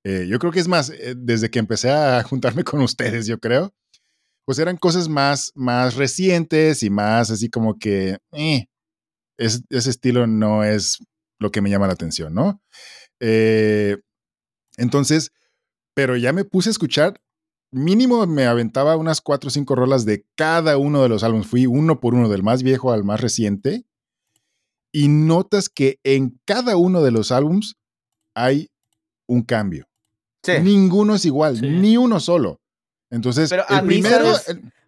Eh, yo creo que es más, eh, desde que empecé a juntarme con ustedes, yo creo, pues eran cosas más, más recientes y más así como que eh, ese estilo no es lo que me llama la atención, ¿no? entonces, pero ya me puse a escuchar mínimo me aventaba unas cuatro o cinco rolas de cada uno de los álbumes. Fui uno por uno, del más viejo al más reciente. Y notas que en cada uno de los álbumes hay un cambio. Ninguno es igual, ni uno solo. Entonces, el primero.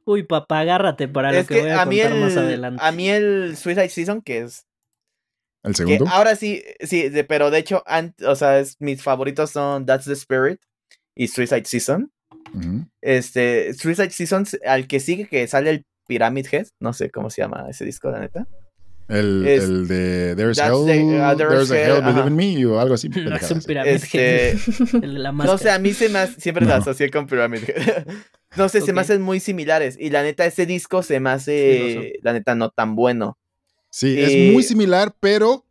Uy, papá, agárrate para lo que, voy a, contar más adelante. A mí el Suicide Season, que es. ¿El segundo? ahora sí, sí, pero de hecho, o sea, mis favoritos son That's the Spirit y Suicide Season. Este, Suicide Seasons, al que sigue que sale el Pyramid Head, no sé cómo se llama ese disco, la neta. El, el de There's Hell, uh, there's, a Hell, Believe in Me o algo así. No, es un Pyramid este, *laughs* la no sé, a mí se me siempre la asocié con Pyramid Head. *laughs* no sé, se me hacen muy similares. Y la neta, ese disco se me hace, la neta, no tan bueno. Sí, es muy similar, pero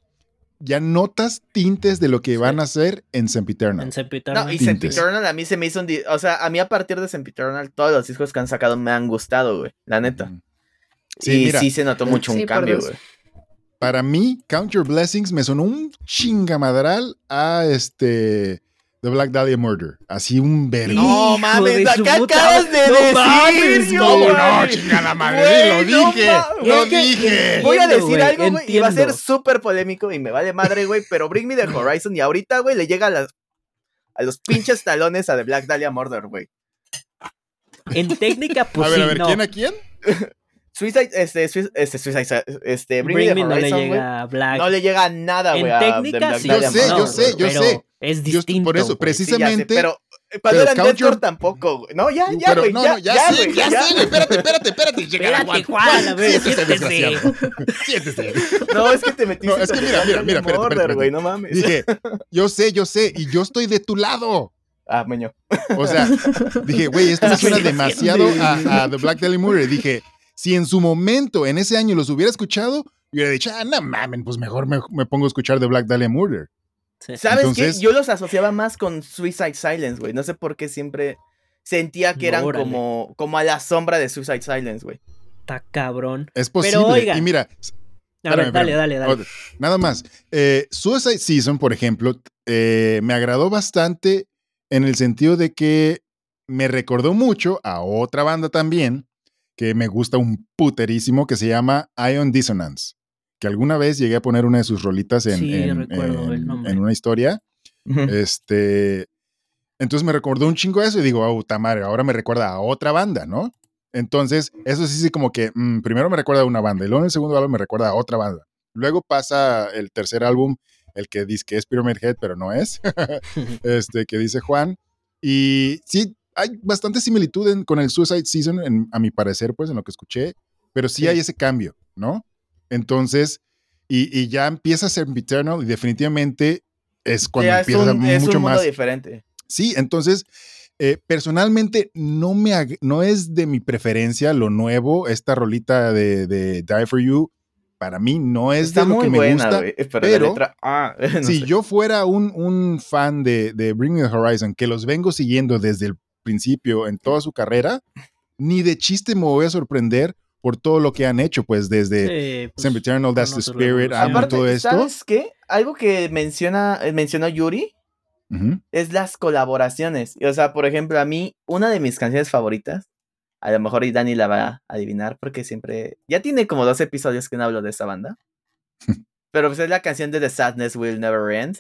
ya notas tintes de lo que van a hacer en Sempiternal. En Sempiternal. No, y Sempiternal a mí se me hizo un... O sea, a mí a partir de Sempiternal todos los discos que han sacado me han gustado, güey. La neta. Sí, y sí se notó mucho un cambio, güey. Para mí, Count Your Blessings me sonó un chingamadral a este... The Black Dahlia Murder. Así un verbo. No mames, ¿qué acabas de decir? no, no, chingada madre, lo dije, lo dije. Voy a decir algo, güey, y va a ser súper polémico y me vale madre, güey, pero Bring Me the *laughs* Horizon y ahorita, güey, le llega a, las, a los pinches talones a The Black Dahlia Murder, güey. En técnica, pues A ver, a ver, no. ¿quién a quién? *laughs* Suicide, este, este, Suicide, este, Bring, Me, no le llega a Black. No le llega nada, güey. En técnica sí. Yo sé, yo sé, yo sé. Es distinto. por eso, precisamente. Sí, pero cuando era Netcore tampoco, güey. No, ya, ya, güey. No, no, ya, ya, sí, ya, ya, sí, espérate, espérate, espérate. Espérate, Juan, a ver, siéntese. *laughs* Siéntese. No, es que te metiste. No, es que mira, mira, mira, espérate, güey, no mames. Dije, yo sé, yo sé, y yo estoy de tu lado. Ah, meño. O sea, dije, güey, esto me suena demasiado a, The Black Dahlia Murray. Dije, si en su momento, en ese año, los hubiera escuchado, yo hubiera dicho, ah, no mames, pues mejor me, me pongo a escuchar The Black Dahlia Murder. ¿Sabes qué? Yo los asociaba más con Suicide Silence, güey. No sé por qué siempre sentía que eran como, como a la sombra de Suicide Silence, güey. Está cabrón. Es posible. y mira. dale, dale, dale. Nada más. Eh, Suicide Season, por ejemplo, eh, me agradó bastante en el sentido de que me recordó mucho a otra banda también que me gusta un puterísimo que se llama Ion Dissonance que alguna vez llegué a poner una de sus rolitas en, en, una historia. Este. Entonces me recordó un chingo eso y digo, oh, tamare, ahora me recuerda a otra banda, ¿no? Entonces, eso sí, sí, como que mm, primero me recuerda a una banda y luego en el segundo álbum me recuerda a otra banda. Luego pasa el tercer álbum, el que dice que es Pyramid Head, pero no es, *laughs* este, que dice Juan. Y sí, hay bastante similitud con el Suicide Season, a mi parecer, pues, en lo que escuché, pero sí, sí. hay ese cambio, ¿no? Entonces, y, ya empieza a ser Eternal y definitivamente es cuando empieza mucho es un mundo más. diferente. Sí, entonces, eh, personalmente no, me, no es de mi preferencia lo nuevo, esta rolita de, Die For You. Para mí no es de lo que me gusta. pero, ah, *laughs* si yo fuera un, un fan de, de Bring Me the Horizon, que los vengo siguiendo desde el principio en toda su carrera, ni de chiste me voy a sorprender por todo lo que han hecho, pues desde sí, pues, Eternal, That's the Spirit, todo esto. ¿Sabes qué? Algo que menciona, eh, mencionó Yuri es las colaboraciones. O sea, por ejemplo, a mí, una de mis canciones favoritas, a lo mejor y Dani la va a adivinar porque siempre. Ya tiene como dos episodios que no hablo de esa banda. *laughs* pero pues es la canción de The Sadness Will Never End.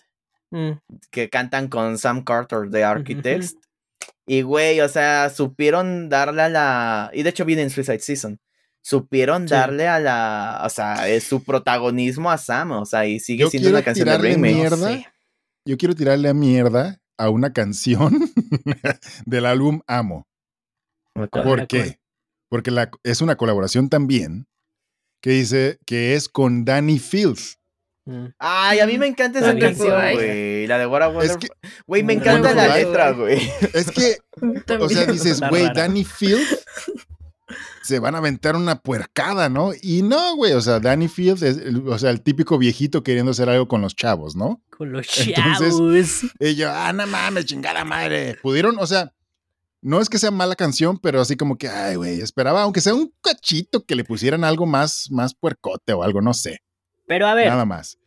Mm. Que cantan con Sam Carter de Architects. Y güey, o sea, supieron darle a la. Y de hecho viene en Suicide Season supieron darle a la, o sea, es su protagonismo a Sam, o sea, y sigue siendo una canción de Bring Mierda, Yo quiero tirarle a mierda a una canción *laughs* del álbum Amo. ¿Por qué? Porque la, es una colaboración también que dice que es con Danny Fields. Mm. Ay, a mí me encanta esa canción, güey. La de What a Güey, me encanta la letra, güey. *laughs* Es que, *laughs* o sea, dices, güey, Danny Fields se van a aventar una puercada, ¿no? Y no, güey, o sea, Danny Fields es, o sea, el típico viejito queriendo hacer algo con los chavos, ¿no? Con los chavos. y yo, ah, no mames, chingada madre. Pudieron, o sea, no es que sea mala canción, pero así como que, ay, güey, esperaba, aunque sea un cachito, que le pusieran algo más, más puercote o algo, no sé. Pero a ver. Nada más.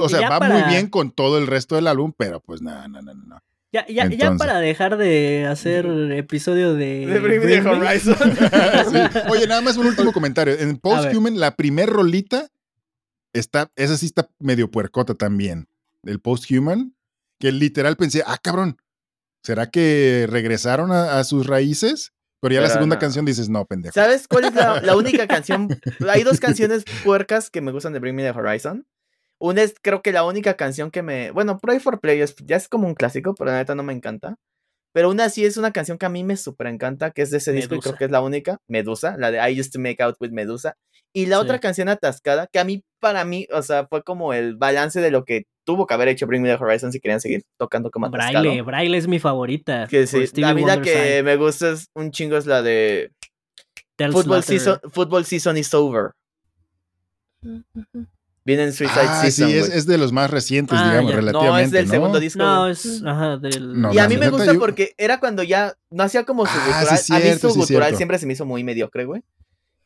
O sea, va muy bien con todo el resto del álbum, pero pues no, no, no, no. Ya, ya, ya para dejar de hacer *laughs* episodio de. De Bring Horizon. *laughs* Oye, nada más un último comentario. En Posthuman, la primer rolita está, esa sí está medio puercota también. El Posthuman, que literal pensé, ah, cabrón, ¿será que regresaron a, sus raíces? Pero ya la segunda canción dices, no, pendejo. ¿Sabes cuál es la, *laughs* la única canción? Hay dos canciones puercas que me gustan de Bring Me the Horizon. Una es, creo que la única canción que me. Bueno, Pray for Players ya es como un clásico, pero la neta no me encanta. Pero una sí es una canción que a mí me súper encanta, que es de ese disco y creo que es la única, Medusa, la de I Used to Make Out with Medusa. Y la otra canción atascada, que a mí, para mí, o sea, fue como el balance de lo que tuvo que haber hecho Bring Me the Horizon si querían seguir tocando como atascado. Braille, Braille es mi favorita. Que sí, la vida que me gusta es un chingo es la de Football season, Football Season is Over. Viene en Suicide ah, Season. Sí, es, de los más recientes, ah, digamos, relativamente. No, es del segundo disco. No, es ajá, del. y a mí me gusta porque era cuando ya no hacía como su ah, gutural. a mí su gutural siempre se me hizo muy mediocre, güey.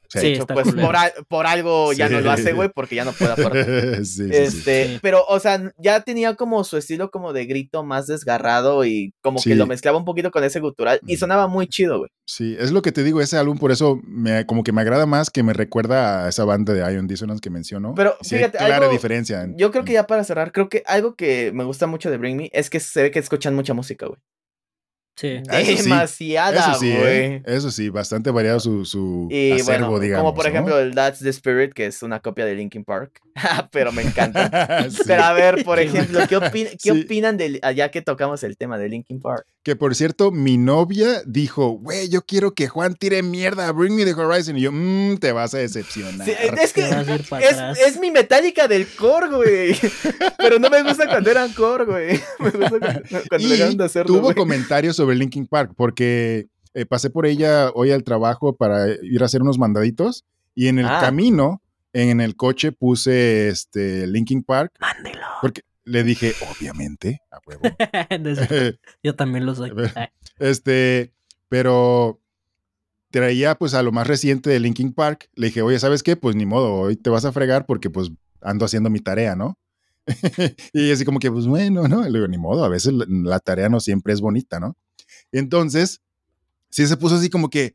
Sí, pues por, algo ya no lo hace, güey, porque ya no puede aportar. *laughs* este, pero, o sea, ya tenía como su estilo como de grito más desgarrado y como que lo mezclaba un poquito con ese gutural y sonaba muy chido, güey. Sí, es lo que te digo, ese álbum por eso me, como que me agrada más que me recuerda a esa banda de Ion Dissonance que mencionó. Pero fíjate, hay clara diferencia. yo creo que ya para cerrar, creo que algo que me gusta mucho de Bring Me es que se ve que escuchan mucha música, güey. Sí. Demasiada, güey. ¿eh? Eso, sí, bastante variado su, su acervo, digamos. Como por ejemplo el That's the Spirit, que es una copia de Linkin Park. *laughs* Pero me encanta. *laughs* Pero a ver, por ejemplo, ¿qué, ¿qué opinan de ya que tocamos el tema de Linkin Park? Que por cierto, mi novia dijo, güey, yo quiero que Juan tire mierda, bring me the horizon. Y yo, mmm, te vas a decepcionar. es que es, es, mi metálica del core, güey. *laughs* Pero no me gusta cuando eran core, güey. Me gusta cuando, le de hacerlo. Tuvo comentarios sobre sobre Linkin Park porque eh, pasé por ella hoy al trabajo para ir a hacer unos mandaditos y en el ah. camino, en el coche, puse este Linkin Park. Mándelo. Porque le dije, obviamente, a huevo. *laughs* *laughs* Yo también lo soy. este, pero traía pues a lo más reciente de Linkin Park. Le dije, oye, ¿sabes qué? Pues ni modo, hoy te vas a fregar porque pues ando haciendo mi tarea, ¿no? *laughs* y así como que, pues bueno, ¿no? Le digo, ni modo, a veces la, tarea no siempre es bonita, ¿no? Entonces, sí se puso así como que,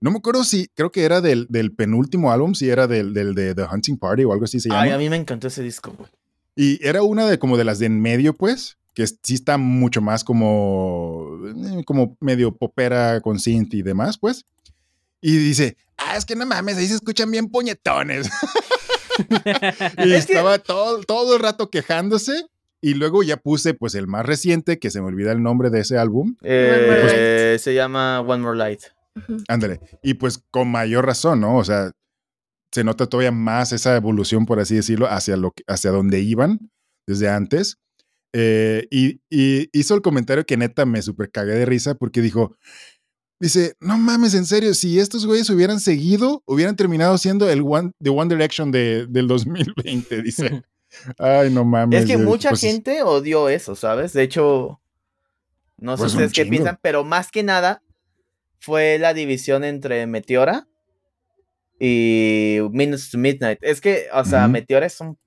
no me acuerdo si, creo que era del, del penúltimo álbum, si era del, del, de The Hunting Party o algo así se llama. Ay, a mí me encantó ese disco, güey. Y era una de como de las de en medio, pues, que sí está mucho más como, eh, como medio popera con synth y demás, pues. Y dice, ah, es que no mames, ahí se escuchan bien puñetones. *laughs* *laughs* y estaba todo, todo el rato quejándose y luego ya puse pues el más reciente, que se me olvida el nombre de ese álbum. Eh, se llama One More Light. Ándale. Y pues con mayor razón, ¿no? O sea, se nota todavía más esa evolución, por así decirlo, hacia, lo hacia donde iban desde antes. Eh, y, hizo el comentario que neta me super cagué de risa porque dijo, dice, no mames, en serio, si estos güeyes hubieran seguido, hubieran terminado siendo el One, The One Direction de, del 2020, dice. *laughs* Ay, no mames. Es que mucha pues gente odió eso, ¿sabes? De hecho, no sé pues ustedes qué piensan, pero más que nada fue la división entre Meteora y Minutes to Midnight. Es que, o sea, Meteora es un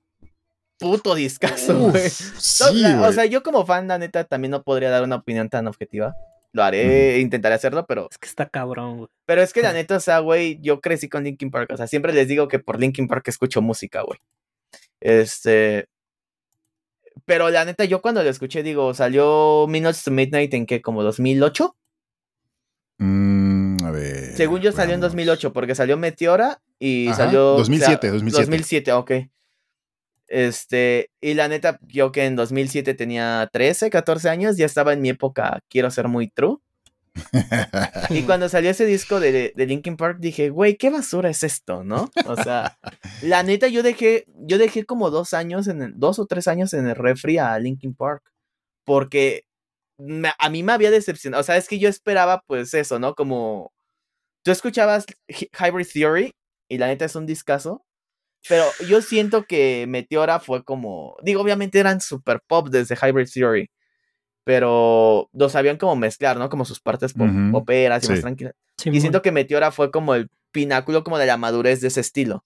puto discazo, güey. o sea, yo como fan, la neta, también no podría dar una opinión tan objetiva. Lo haré, intentaré hacerlo, pero. Es que está cabrón, güey. Pero es que la *laughs* neta, o sea, güey, yo crecí con Linkin Park. O sea, siempre les digo que por Linkin Park escucho música, güey. Este. Pero la neta, yo cuando lo escuché, digo, salió Minutes to Midnight en que, como 2008. Mm, a ver. Según yo salió en 2008, porque salió Meteora y salió. 2007, 2007. 2007, ok. Este, y la neta, yo que en 2007 tenía 13, 14 años, ya estaba en mi época, quiero ser muy true y cuando salió ese disco de, de Linkin Park dije, güey, qué basura es esto, ¿no? O sea, la neta yo dejé, yo dejé como dos años, en el, dos o tres años en el refri a Linkin Park, porque a mí me había decepcionado, o sea, es que yo esperaba pues eso, ¿no? Como tú escuchabas Hybrid Theory y la neta es un discazo, pero yo siento que Meteora fue como, digo, obviamente eran super pop desde Hybrid Theory pero lo sabían como mezclar, ¿no? Como sus partes poperas y más tranquilas. y siento que Meteora fue como el pináculo como de la madurez de ese estilo.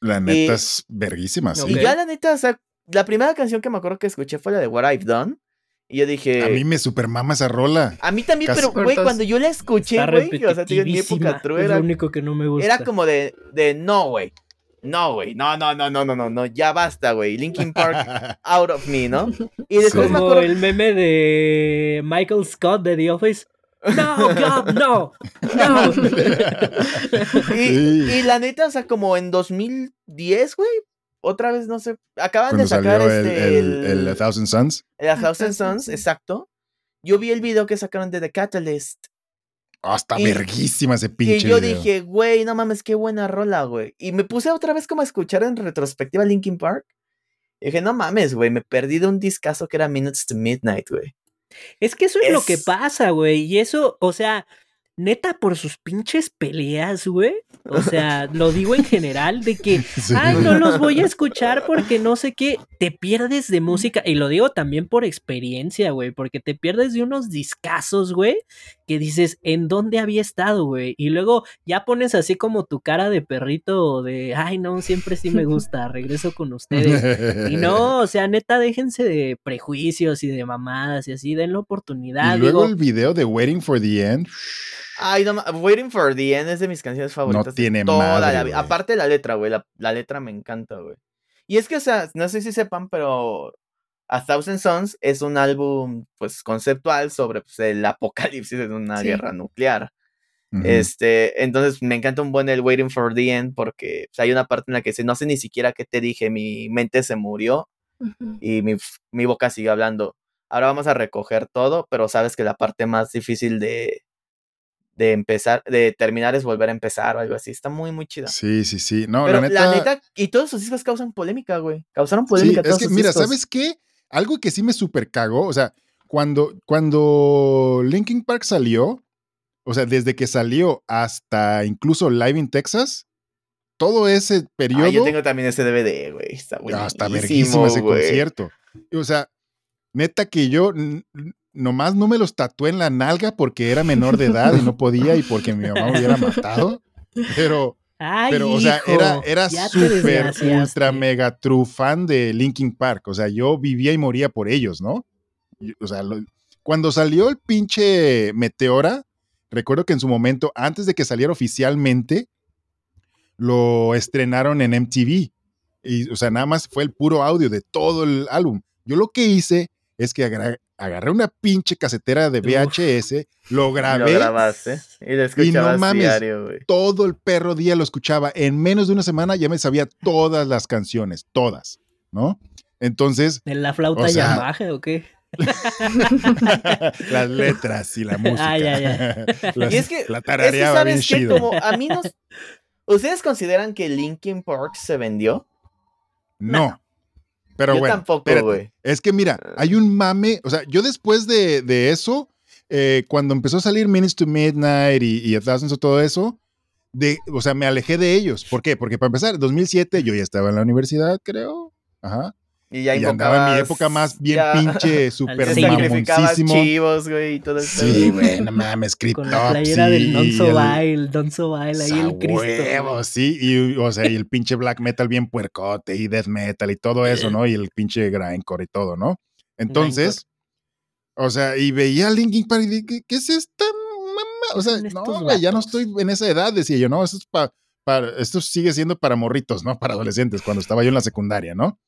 La neta es verguísima, sí. Y ya la neta, o sea, la primera canción que me acuerdo que escuché fue la de What I've Done. Y yo dije. A mí me supermama esa rola. A mí también, pero, güey, cuando yo la escuché, güey, o sea, en mi época true, era. lo único que no me gusta. Era como de, de no, güey. No, güey, no, no, no, no, no, no, no, ya basta, güey. Linkin Park, *laughs* out of me, ¿no? *laughs* Y después me acuerdo... el meme de Michael Scott de The Office. No, God, no, no. *laughs* y, la neta, o sea, como en 2010, güey, otra vez, no sé, acaban de sacar este, el, el, el, Thousand Suns. El A Thousand Suns, exacto. Yo vi el video que sacaron de The Catalyst hasta verguísima ese pinche. Y yo dije, güey, no mames, qué buena rola, güey. Y me puse otra vez como a escuchar en retrospectiva Linkin Park. Y dije, no mames, güey, me perdí de un discazo que era Minutes to Midnight, güey. Es que eso es, lo que pasa, güey. Y eso, o sea, neta, por sus pinches peleas, güey. O sea, *laughs* lo digo en general, de que, *laughs* ay, no los voy a escuchar porque no sé qué, te pierdes de música. Y lo digo también por experiencia, güey, porque te pierdes de unos discazos, güey, que dices, ¿en dónde había estado, güey? Y luego ya pones así como tu cara de perrito de, ay, no, siempre sí me *laughs* gusta, regreso con ustedes. Y no, o sea, neta, déjense de prejuicios y de mamadas y así, den la oportunidad. Y luego el video de Waiting for the End. Ay, no, Waiting for the End es de mis canciones favoritas. No tiene toda Aparte la letra, güey. La, letra me encanta, güey. Y es que, o sea, no sé si sepan, pero A Thousand Sons es un álbum pues conceptual sobre pues, el apocalipsis de una guerra nuclear. Este, entonces me encanta un buen el Waiting for the End porque pues, hay una parte en la que dice, no sé ni siquiera qué te dije, mi mente se murió y mi, mi, boca sigue hablando. Ahora vamos a recoger todo, pero sabes que la parte más difícil de, de empezar, de terminar es volver a empezar o algo así. Está muy, muy chida. Sí, sí, sí. No, Pero la neta... y todos sus discos causan polémica, güey. Causaron polémica. Sí, es que, mira, ¿sabes qué? Algo que sí me super cagó, o sea, cuando, cuando Linkin Park salió, o sea, desde que salió hasta incluso Live in Texas, todo ese periodo. Ah, yo tengo también ese DVD, güey. Está buenísimo. Ah, está verguísimo ese concierto. O sea, neta que yo nomás no me los tatué en la nalga porque era menor de edad y no podía y porque mi mamá me hubiera matado. Pero, pero o sea, era, era súper, ultra, mega true fan de Linkin Park. O sea, yo vivía y moría por ellos, ¿no? O sea, cuando salió el pinche Meteora, recuerdo que en su momento, antes de que saliera oficialmente, lo estrenaron en MTV. Y, o sea, nada más fue el puro audio de todo el álbum. Yo lo que hice es que agarré una pinche casetera de VHS, *laughs* lo grabé. Y, no mames, todo el perro día lo escuchaba. En menos de una semana ya me sabía todas las canciones, todas, ¿no? Entonces. ¿En la flauta Yamaha o qué? *laughs* las letras y la música. Ah, ya, ya. *laughs* y es que, la tarareaba bien chido. a mí nos... ¿Ustedes consideran que Linkin Park se vendió? No. Pero yo bueno, tampoco, güey. Es que mira, ah. hay un mame, o sea, yo después de, de eso, eh, cuando empezó a salir Minutes to Midnight y, y o todo eso, de, o sea, me alejé de ellos. ¿Por qué? Porque para empezar, en 2007 yo ya estaba en la universidad, creo. Ajá. Y ya y andaba en mi época más bien pinche, *laughs* súper mamoncísimo. chivos, güey, y todo eso. Sí, güey, no mames. *laughs* Con la playera del Don Sobile, Don Sobile, ahí el Cristo. Huevo, sí, y, o sea, y el pinche black metal bien puercote, y death metal, y todo eso, ¿no? Y el pinche grindcore y todo, ¿no? Entonces, o sea, y veía a Linkin Park y dije, ¿qué es esta mamá? O sea, no, güey, ya no estoy en esa edad, decía yo, no, esto es para, para, esto sigue siendo para morritos, ¿no? Para adolescentes, cuando estaba yo en la secundaria, ¿no?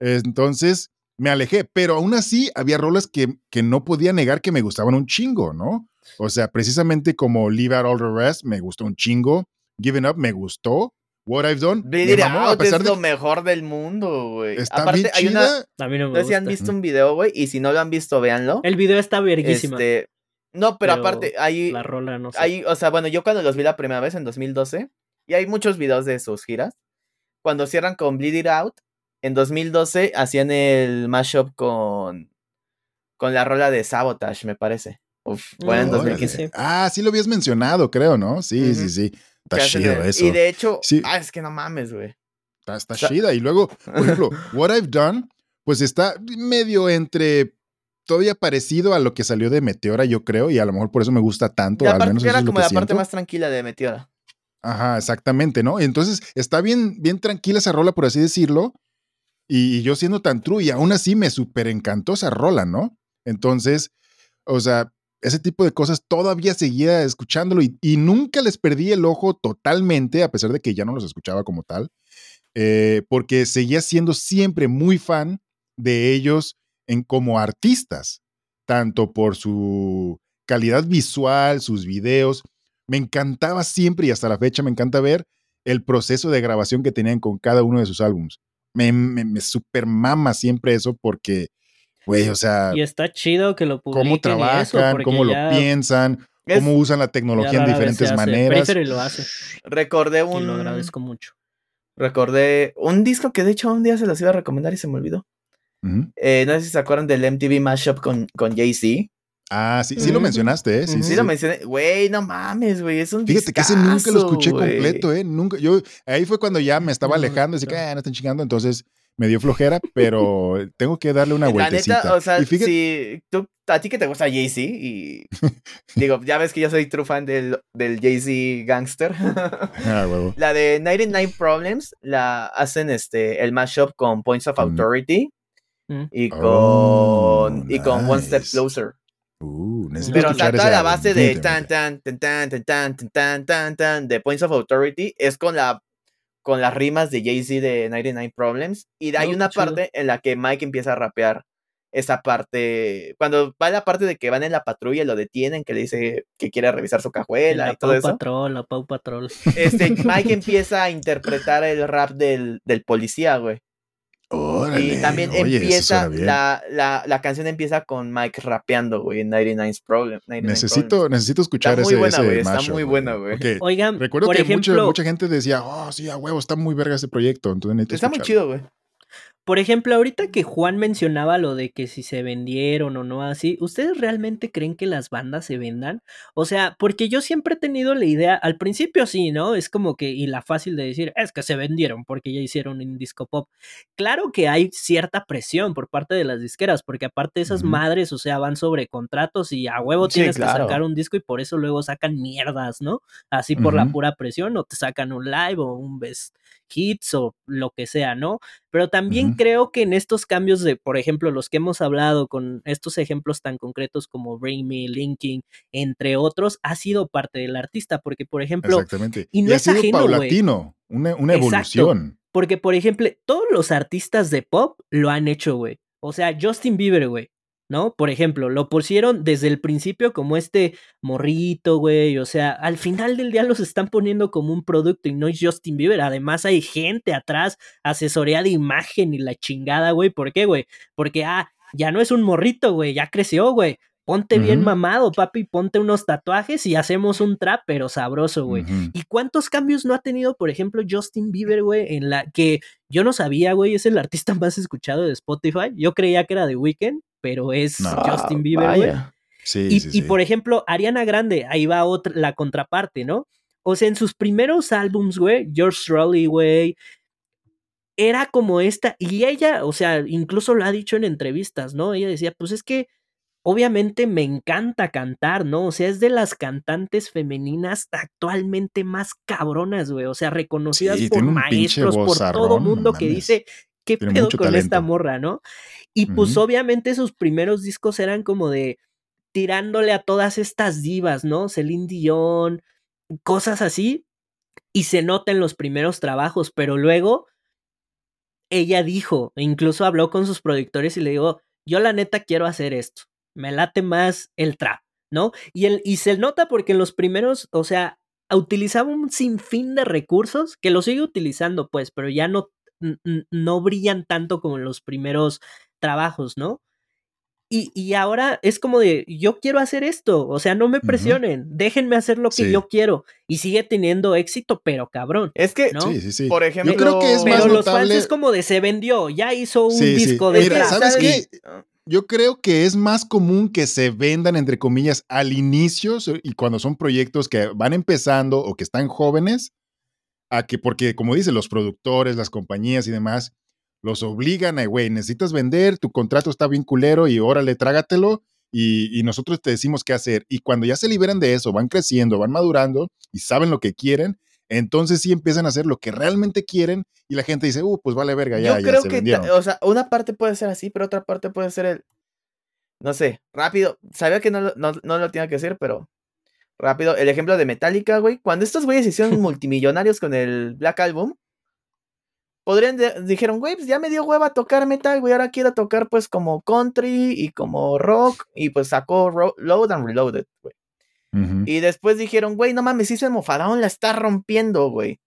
Entonces me alejé, pero aún así había rolas que, que no podía negar que me gustaban un chingo, ¿no? O sea, precisamente como Leave Out All the Rest me gustó un chingo, Giving Up me gustó, What I've Done. me a pesar es lo mejor del mundo, güey. Está Aparte, bien hay una. no, sé si han visto un video, güey, y si no lo han visto, véanlo. El video está verguísimo. Este, no, pero, aparte, hay. La rola, no sé. Hay, o sea, bueno, yo cuando los vi la primera vez en 2012, y hay muchos videos de sus giras, cuando cierran con Bleed It Out, en 2012 hacían el mashup con, con la rola de Sabotage, me parece. Uf, bueno, en 2015. Ah, sí lo habías mencionado, creo, ¿no? Sí, sí, sí. Está chido eso. Y de hecho, ah, es que no mames, güey. Está, está chida. Y luego, por ejemplo, *laughs* What I've Done, pues está medio entre todavía parecido a lo que salió de Meteora, yo creo, y a lo mejor por eso me gusta tanto. al menos era como la parte más tranquila de Meteora. Ajá, exactamente, ¿no? Entonces está bien, bien tranquila esa rola, por así decirlo. Y, yo siendo tan true, y aún así me súper encantó esa rola, ¿no? Entonces, o sea, ese tipo de cosas todavía seguía escuchándolo y, nunca les perdí el ojo totalmente, a pesar de que ya no los escuchaba como tal, eh, porque seguía siendo siempre muy fan de ellos en, como artistas, tanto por su calidad visual, sus videos. Me encantaba siempre y hasta la fecha me encanta ver el proceso de grabación que tenían con cada uno de sus álbumes me, me, super mama siempre eso porque, güey, o sea. Y está chido que lo publiquen. Cómo trabajan, cómo lo piensan, cómo usan la tecnología en diferentes maneras. Y lo hace. Recordé un. Y lo agradezco mucho. Recordé un disco que de hecho un día se los iba a recomendar y se me olvidó. Eh, no sé si se acuerdan del MTV Mashup con, con Jay-Z. Ah, sí, sí lo mencionaste, ¿eh? Sí, sí, lo mencioné. Güey, no mames, güey, es un Fíjate que ese nunca lo escuché completo, ¿eh? Nunca, yo, ahí fue cuando ya me estaba alejando, así que, ah, no están chingando, entonces me dio flojera, pero *laughs* tengo que darle una vueltecita. La neta, o sea, si tú, a ti que te gusta Jay-Z, y *laughs* digo, ya ves que yo soy true fan del, del Jay-Z Gangster. ah, huevo. *laughs* La de 99 Problems la hacen este, el mashup con Points of Authority. Mm. Y oh, con, y con One Step Closer. Uh, Pero toda la base de tan tan tan tan tan tan tan tan tan de Points of Authority es con la con las rimas de Jay-Z de 99 Problems y hay una parte en la que Mike empieza a rapear esa parte, cuando va la parte de que van en la patrulla, lo detienen, que le dice que quiere revisar su cajuela la y todo Pau eso. Patrol, la Pau Patrol. Este, Mike *laughs* empieza a interpretar el rap del, del policía, güey. Órale, Y también oye, empieza, la, la, la canción empieza con Mike rapeando, güey, en 99's Problem. 99 Necesito, Problems. necesito escuchar Está muy ese, buena, ese güey, está mashup, muy buena, güey. Oigan, recuerdo por que ejemplo, mucha, mucha gente decía, oh, sí, a huevo, está muy verga ese proyecto. Entonces necesito Está muy chido, güey. Por ejemplo, ahorita que Juan mencionaba lo de que si se vendieron o no así, ¿ustedes realmente creen que las bandas se vendan? O sea, porque yo siempre he tenido la idea, al principio sí, ¿no? Es como que, y la fácil de decir, es que se vendieron porque ya hicieron un disco pop. Claro que hay cierta presión por parte de las disqueras, porque aparte esas madres, o sea, van sobre contratos y a huevo Sí, tienes que sacar un disco y por eso luego sacan mierdas, ¿no? Así por la pura presión, o te sacan un live o un best hits o lo que sea, ¿no? Pero también creo que en estos cambios de, por ejemplo, los que hemos hablado con estos ejemplos tan concretos como Bring Me, Linking, entre otros, ha sido parte del artista, porque, por ejemplo, Exactamente. y no ha es sido ajeno, paulatino, una, una Exacto. evolución. porque, por ejemplo, todos los artistas de pop lo han hecho, güey. O sea, Justin Bieber, güey. ¿No? Por ejemplo, lo pusieron desde el principio como este morrito, güey. O sea, al final del día los están poniendo como un producto y no es Justin Bieber. Además, hay gente atrás, asesoría de imagen y la chingada, güey. ¿Por qué, güey? Porque, ah, ya no es un morrito, güey. Ya creció, güey. Ponte bien mamado, papi. Ponte unos tatuajes y hacemos un trap, pero sabroso, güey. ¿Y cuántos cambios no ha tenido, por ejemplo, Justin Bieber, güey? En la que yo no sabía, güey, es el artista *laughs* más escuchado de Spotify. Yo creía que era The Weeknd, pero es No. Justin Bieber, güey. Sí, Y, sí, y sí. por ejemplo, Ariana Grande, ahí va otra, la contraparte, ¿no? O sea, en sus primeros álbums, güey, George Trolley, güey, era como esta, y ella, o sea, incluso lo ha dicho en entrevistas, ¿no? Ella decía, pues es que obviamente me encanta cantar, ¿no? O sea, es de las cantantes femeninas actualmente más cabronas, güey, o sea, reconocidas Sí, por maestros, por todo mundo que dice, ¿qué Tiene pedo con esta morra, no? Y pues obviamente sus primeros discos eran como de tirándole a todas estas divas, ¿no? Celine Dion, cosas así, y se nota en los primeros trabajos, pero luego ella dijo, e incluso habló con sus productores y le dijo, yo la neta quiero hacer esto, me late más el trap, ¿no? Y, el, y se nota porque en los primeros, o sea, utilizaba un sinfín de recursos que lo sigue utilizando, pues, pero ya no, no brillan tanto como en los primeros trabajos, ¿no? Y, y, ahora es como de, yo quiero hacer esto, o sea, no me presionen, uh -huh. déjenme hacer lo que Sí. yo quiero. Y sigue teniendo éxito, pero cabrón. Es que, ¿no? Sí, sí, sí. por ejemplo, Yo creo que es pero más los notable... fans es como de se vendió, ya hizo un Sí, sí. disco de Mira. ¿sabes qué? Yo creo que es más común que se vendan, entre comillas, al inicio y cuando son proyectos que van empezando o que están jóvenes, a que, porque como dicen los productores, las compañías y demás, los obligan a, güey, necesitas vender, tu contrato está bien culero y órale, trágatelo y, y, nosotros te decimos qué hacer. Y cuando ya se liberan de eso, van creciendo, van madurando y saben lo que quieren, entonces sí empiezan a hacer lo que realmente quieren y la gente dice, uh, pues vale verga, ya, Yo ya creo se que, vendieron. o sea, una parte puede ser así, pero otra parte puede ser el, no sé, rápido. Sabía que no, no, no lo tenía que decir, pero rápido. El ejemplo de Metallica, güey. Cuando estos güeyes se hicieron *laughs* multimillonarios con el Black Album, podrían, de, dijeron, güey, pues ya me dio hueva tocar metal, güey, ahora quiero tocar pues como country y como rock, y pues sacó Ro Load and Reloaded, güey. Uh -huh. Y después dijeron, güey, no mames, System of la está rompiendo, güey.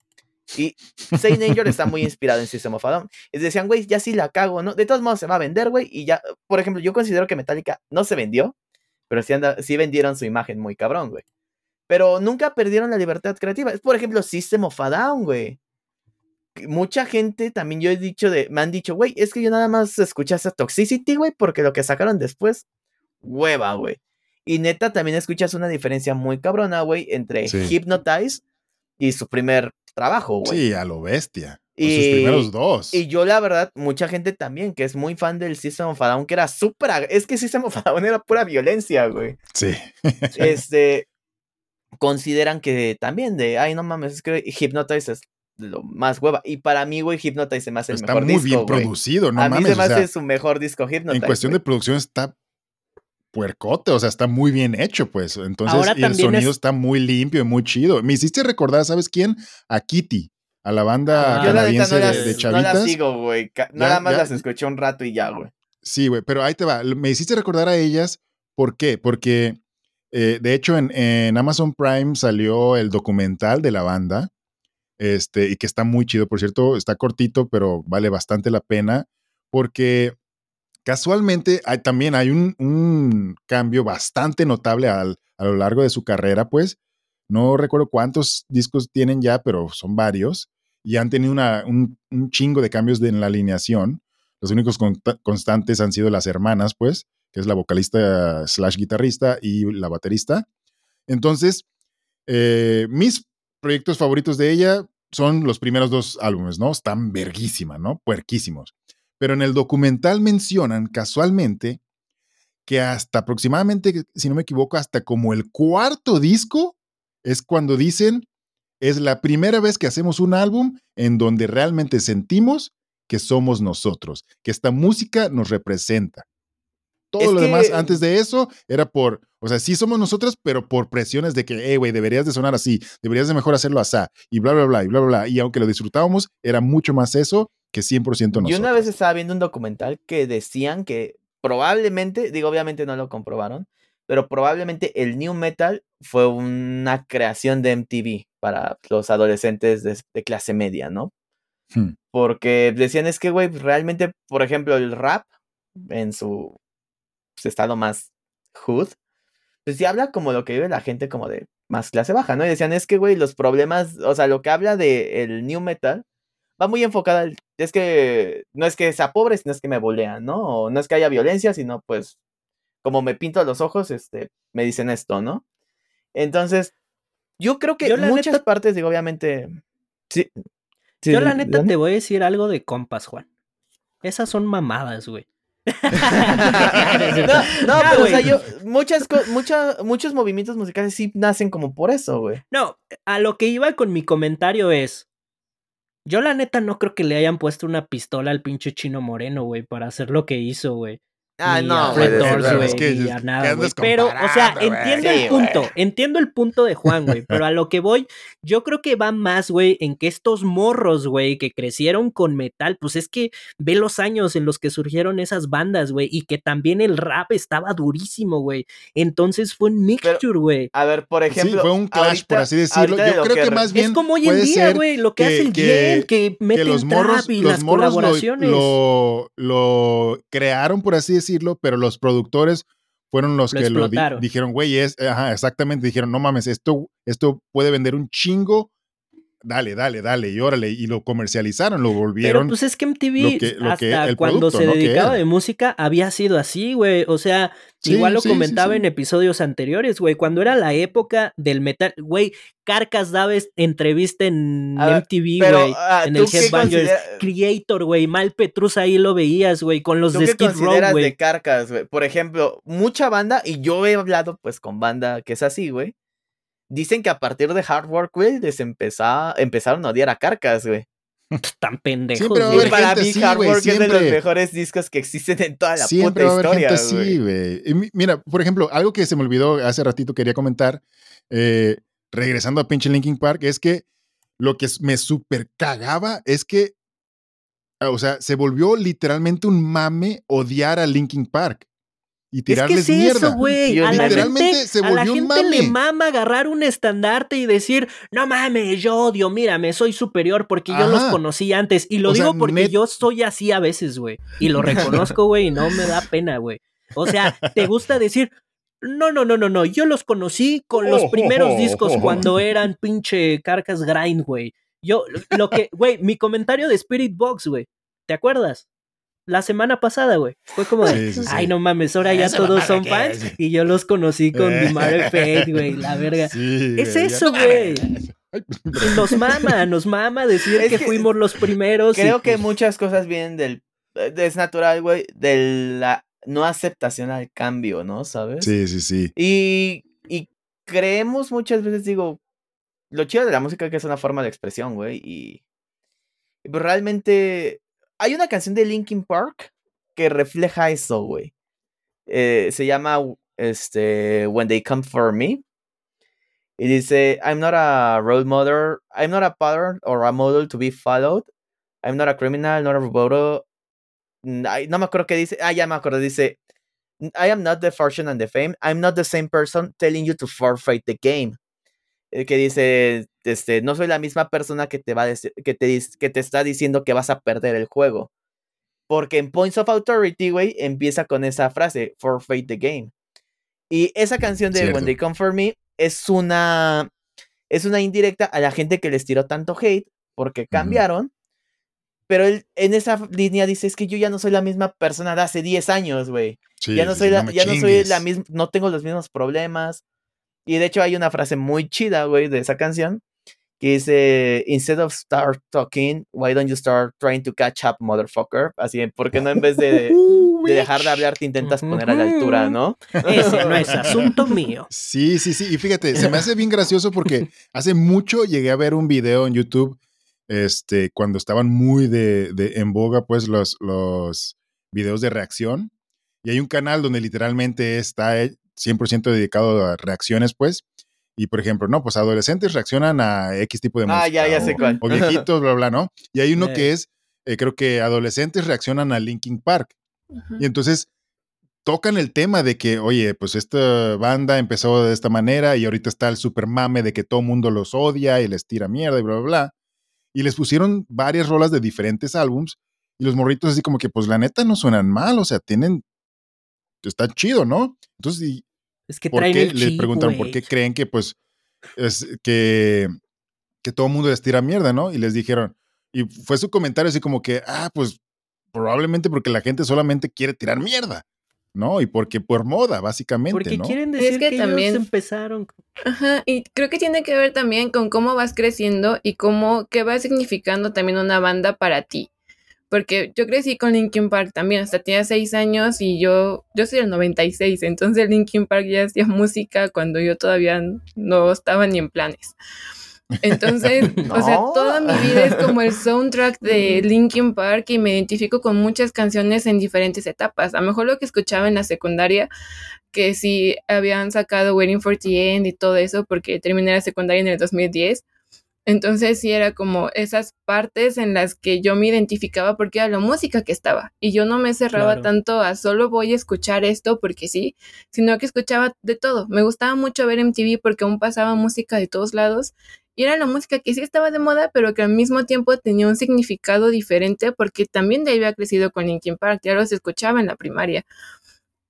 Y Saint Anger está muy inspirado en System of a Down. Y decían, güey, ya sí la cago, ¿no? De todos modos se va a vender, güey. Y ya, por ejemplo, yo considero que Metallica no se vendió, pero sí, anda, sí vendieron su imagen muy cabrón, güey. Pero nunca perdieron la libertad creativa. Es, por ejemplo, System of a Down, güey mucha gente también yo he dicho de, me han dicho, güey, es que yo nada más escuché esa Toxicity, güey, porque lo que sacaron después, hueva, güey. Y neta, también escuchas una diferencia muy cabrona, güey, entre Sí. Hypnotize y su primer trabajo, güey. Sí, a lo bestia. Y, sus primeros dos. Y yo, la verdad, mucha gente también que es muy fan del System of a Down, que era súper. Es que System of a Down era pura violencia, güey. Sí. este. Consideran que también de. Ay, no mames, es que Hypnotize es lo más hueva. Y para mí, güey, Hypnotize se me hace el está mejor muy disco, bien güey. producido, no a mames. mí se me o sea, hace su mejor disco Hypnotize. En cuestión güey. de producción está puercote, o sea, está muy bien hecho, pues. Entonces, Ahora y el sonido es- está muy limpio y muy chido. Me hiciste recordar, ¿sabes quién? A Kitty, a la banda Ah, Yo la neta canadiense no de, las, de no chavitas. las sigo, güey. Nada más ya. las escuché un rato y ya, güey. Sí, güey, pero ahí te va. Me hiciste recordar a ellas. ¿Por qué? Porque, eh, de hecho, en, Amazon Prime salió el documental de la banda. Este, y que está muy chido, por cierto, está cortito, pero vale bastante la pena. Porque casualmente hay, también hay un, cambio bastante notable al, a lo largo de su carrera, pues. No recuerdo cuántos discos tienen ya, pero son varios. Y han tenido un, chingo de cambios en la alineación. Los únicos constantes han sido las hermanas, pues, que es la vocalista slash guitarrista y la baterista. Entonces, eh, mis proyectos favoritos de ella son los primeros dos álbumes, ¿no? Están verguísimas, ¿no? Puerquísimos. Pero en el documental mencionan casualmente que hasta aproximadamente, si no me equivoco, hasta como el cuarto disco es cuando dicen, es la primera vez que hacemos un álbum en donde realmente sentimos que somos nosotros, que esta música nos representa. Todo lo demás antes de eso era por, o sea, sí somos nosotros, pero por presiones de que, hey, güey, deberías de sonar así, deberías de mejor hacerlo así, y bla, bla, bla, y bla, bla, bla. Y aunque lo disfrutábamos, era mucho más eso que 100% nosotros. Yo una vez estaba viendo un documental que decían que probablemente, digo, obviamente no lo comprobaron, pero probablemente el new metal fue una creación de MTV para los adolescentes de clase media, ¿no? Hmm. Porque decían es que, güey, realmente, por ejemplo, el rap en su pues, estado más hood, pues sí habla como lo que vive la gente como de más clase baja, ¿no? Y decían es que, güey, los problemas, o sea, lo que habla de el new metal va muy enfocada, es que no es que sea pobre, sino es que me bolean, ¿no? O no es que haya violencia, sino pues como me pinto los ojos, este, me dicen esto, ¿no? Entonces, yo creo que en muchas partes, digo, obviamente, sí, yo la neta te voy a decir algo de compas, Juan. Esas son mamadas, güey. *laughs* no, pero o sea, yo, muchas, muchos movimientos musicales sí nacen como por eso, güey. No, a lo que iba con mi comentario es, yo la neta no creo que le hayan puesto una pistola al pinche chino moreno, güey, para hacer lo que hizo, güey. Ah, no, güey. Pero, o sea, entiendo el punto, entiendo el punto de Juan, güey, pero a lo que voy, yo creo que va más, güey, en que estos morros, güey, que crecieron con metal, pues es que ve los años en los que surgieron esas bandas, güey, y que también el rap estaba durísimo, güey. Entonces fue un mixture, güey. A ver, por ejemplo. Sí, fue un clash, por así decirlo. Yo creo que, más bien. Es como hoy en día, güey, lo que, hace el que, que mete los morros, y las colaboraciones. Lo, lo crearon, por así decirlo pero los productores fueron los que lo dijeron, güey, es, ajá, exactamente, dijeron, no mames, esto, esto puede vender un chingo dale, dale, dale, y órale, y lo comercializaron, lo volvieron. Pero pues es que MTV, hasta cuando se dedicaba de música, había sido así, güey. O sea, igual lo comentaba en episodios anteriores, güey. Cuando era la época del metal, güey, Carcas daba entrevista en MTV, güey, ah, en el Headbangers Creator, güey, Mal Petrus ahí lo veías, güey, con los de Skid Row, güey. de Carcas, güey? Por ejemplo, mucha banda, y yo he hablado pues con banda que es así, güey Dicen que a partir de Hard Work, güey, les empezaron a odiar a Carcas, güey. *laughs* Tan pendejos. para mí, Hard Work es de los mejores discos que existen en toda la siempre puta historia. Gente así, güey. Mira, por ejemplo, algo que se me olvidó hace ratito quería comentar, eh, regresando a pinche Linkin Park, es que lo que me super cagaba es que, o sea, se volvió literalmente un mame odiar a Linkin Park y tirarles es que es mierda. Eso, güey. A la gente, se a la gente le mama agarrar un estandarte y decir, no mames, yo odio, mírame, soy superior porque yo los conocí antes. Y lo digo porque yo soy así a veces, güey. Y lo *laughs* reconozco, güey, y no me da pena, güey. O sea, te gusta decir, no, no, no, no, no. Yo los conocí con los primeros discos cuando eran pinche carcas grind, güey. Yo, lo que, güey, mi comentario de Spirit Box, güey. ¿Te acuerdas? La semana pasada, güey. Fue como de, ay, no mames, ahora ya todos son fans y yo los conocí con mi *laughs* Fate, güey, la verga. es eso, güey. *laughs* Nos mama, nos mama decir que, fuimos los primeros. Creo que pues muchas cosas vienen del, es natural, güey, de la no aceptación al cambio, ¿no? ¿Sabes? Sí, sí, sí. Y, y creemos muchas veces, digo, lo chido de la música que es una forma de expresión, güey, y, y pues realmente hay una canción de Linkin Park que refleja eso, güey. Eh, se llama este, When They Come For Me. Y dice, I'm not a role model, I'm not a pattern or a model to be followed. I'm not a criminal, not a robot, no me acuerdo qué dice, ah, ya me acuerdo, dice, I am not the fortune and the fame, I'm not the same person telling you to forfeit the game. Eh, que dice, este, no soy la misma persona que te va a decir, que te, que te está diciendo que vas a perder el juego. Porque en Points of Authority, güey, empieza con esa frase, forfeit the game. Y esa canción de When They Come For Me es una, es una indirecta a la gente que les tiró tanto hate porque cambiaron. Pero él en esa línea dice, es que yo ya no soy la misma persona de hace 10 años, güey. ya no soy, la, ya no soy la misma, no tengo los mismos problemas. Y de hecho hay una frase muy chida, güey, de esa canción, que dice, instead of start talking, why don't you start trying to catch up, motherfucker? Así, ¿por qué no en vez de, *laughs* dejar de hablar te intentas poner a la altura, no? Ese no es asunto mío. Sí, sí, sí. Y fíjate, se me hace bien gracioso porque *laughs* hace mucho llegué a ver un video en YouTube, este, cuando estaban muy de, de en boga, pues, los, los videos de reacción. Y hay un canal donde literalmente está 100% dedicado a reacciones, pues. Y por ejemplo, no, pues adolescentes reaccionan a X tipo de música. Ah, ya, ya sé cuál. O viejitos, bla, bla, ¿no? Y hay uno que es, eh, creo que adolescentes reaccionan a Linkin Park. Y entonces tocan el tema de que, oye, pues esta banda empezó de esta manera y ahorita está el super mame de que todo mundo los odia y les tira mierda y bla, bla, bla. Y les pusieron varias rolas de diferentes álbums y los morritos así como que, pues la neta no suenan mal, o sea, tienen, está chido, ¿no? Entonces, es que ¿por qué? les preguntaron por qué creen que, pues, es que, que todo el mundo les tira mierda, ¿no? Y les dijeron, y fue su comentario así como que, ah, pues probablemente porque la gente solamente quiere tirar mierda. ¿no? Y porque por moda, básicamente, porque ¿no? quieren decir que, también empezaron. Ajá, y creo que tiene que ver también con cómo vas creciendo y cómo, qué va significando también una banda para ti porque yo crecí con Linkin Park también, hasta tenía seis años y yo, yo soy del 96, entonces Linkin Park ya hacía música cuando yo todavía no estaba ni en planes. Entonces, *laughs* o sea, toda mi vida es como el soundtrack de *laughs* Linkin Park y me identifico con muchas canciones en diferentes etapas. A lo mejor lo que escuchaba en la secundaria, que sí habían sacado Waiting for the End y todo eso, porque terminé la secundaria en el 2010 entonces sí era como esas partes en las que yo me identificaba porque era la música que estaba y yo no me cerraba tanto a solo voy a escuchar esto porque sí, sino que escuchaba de todo. Me gustaba mucho ver MTV porque aún pasaba música de todos lados y era la música que sí estaba de moda, pero que al mismo tiempo tenía un significado diferente porque también de ahí había crecido con Linkin Park, ya los escuchaba en la primaria.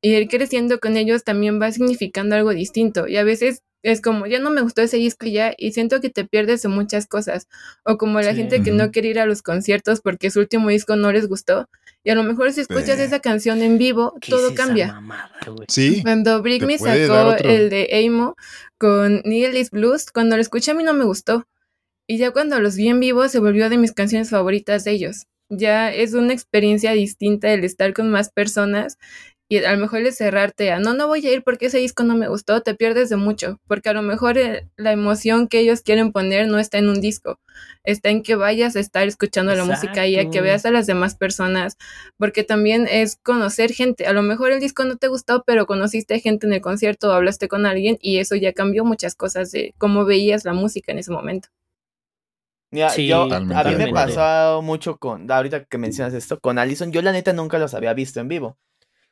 Y ir creciendo con ellos también va significando algo distinto y a veces es como, ya no me gustó ese disco ya y siento que te pierdes de muchas cosas. O como la gente que no quiere ir a los conciertos porque su último disco no les gustó. Y a lo mejor si escuchas esa canción en vivo, todo cambia. sí. Cuando Brick Me sacó el de Amo con Neil Blues, cuando lo escuché a mí no me gustó. Y ya cuando los vi en vivo se volvió de mis canciones favoritas de ellos. Ya es una experiencia distinta el estar con más personas y a lo mejor el cerrarte a no, no voy a ir porque ese disco no me gustó, te pierdes de mucho, porque a lo mejor eh, la emoción que ellos quieren poner no está en un disco, está en que vayas a estar escuchando la música y a que veas a las demás personas, porque también es conocer gente, a lo mejor el disco no te gustó, pero conociste gente en el concierto, hablaste con alguien y eso ya cambió muchas cosas de cómo veías la música en ese momento. yo, a mí me pasó mucho con, ahorita que mencionas esto, con Allison, yo la neta nunca los había visto en vivo.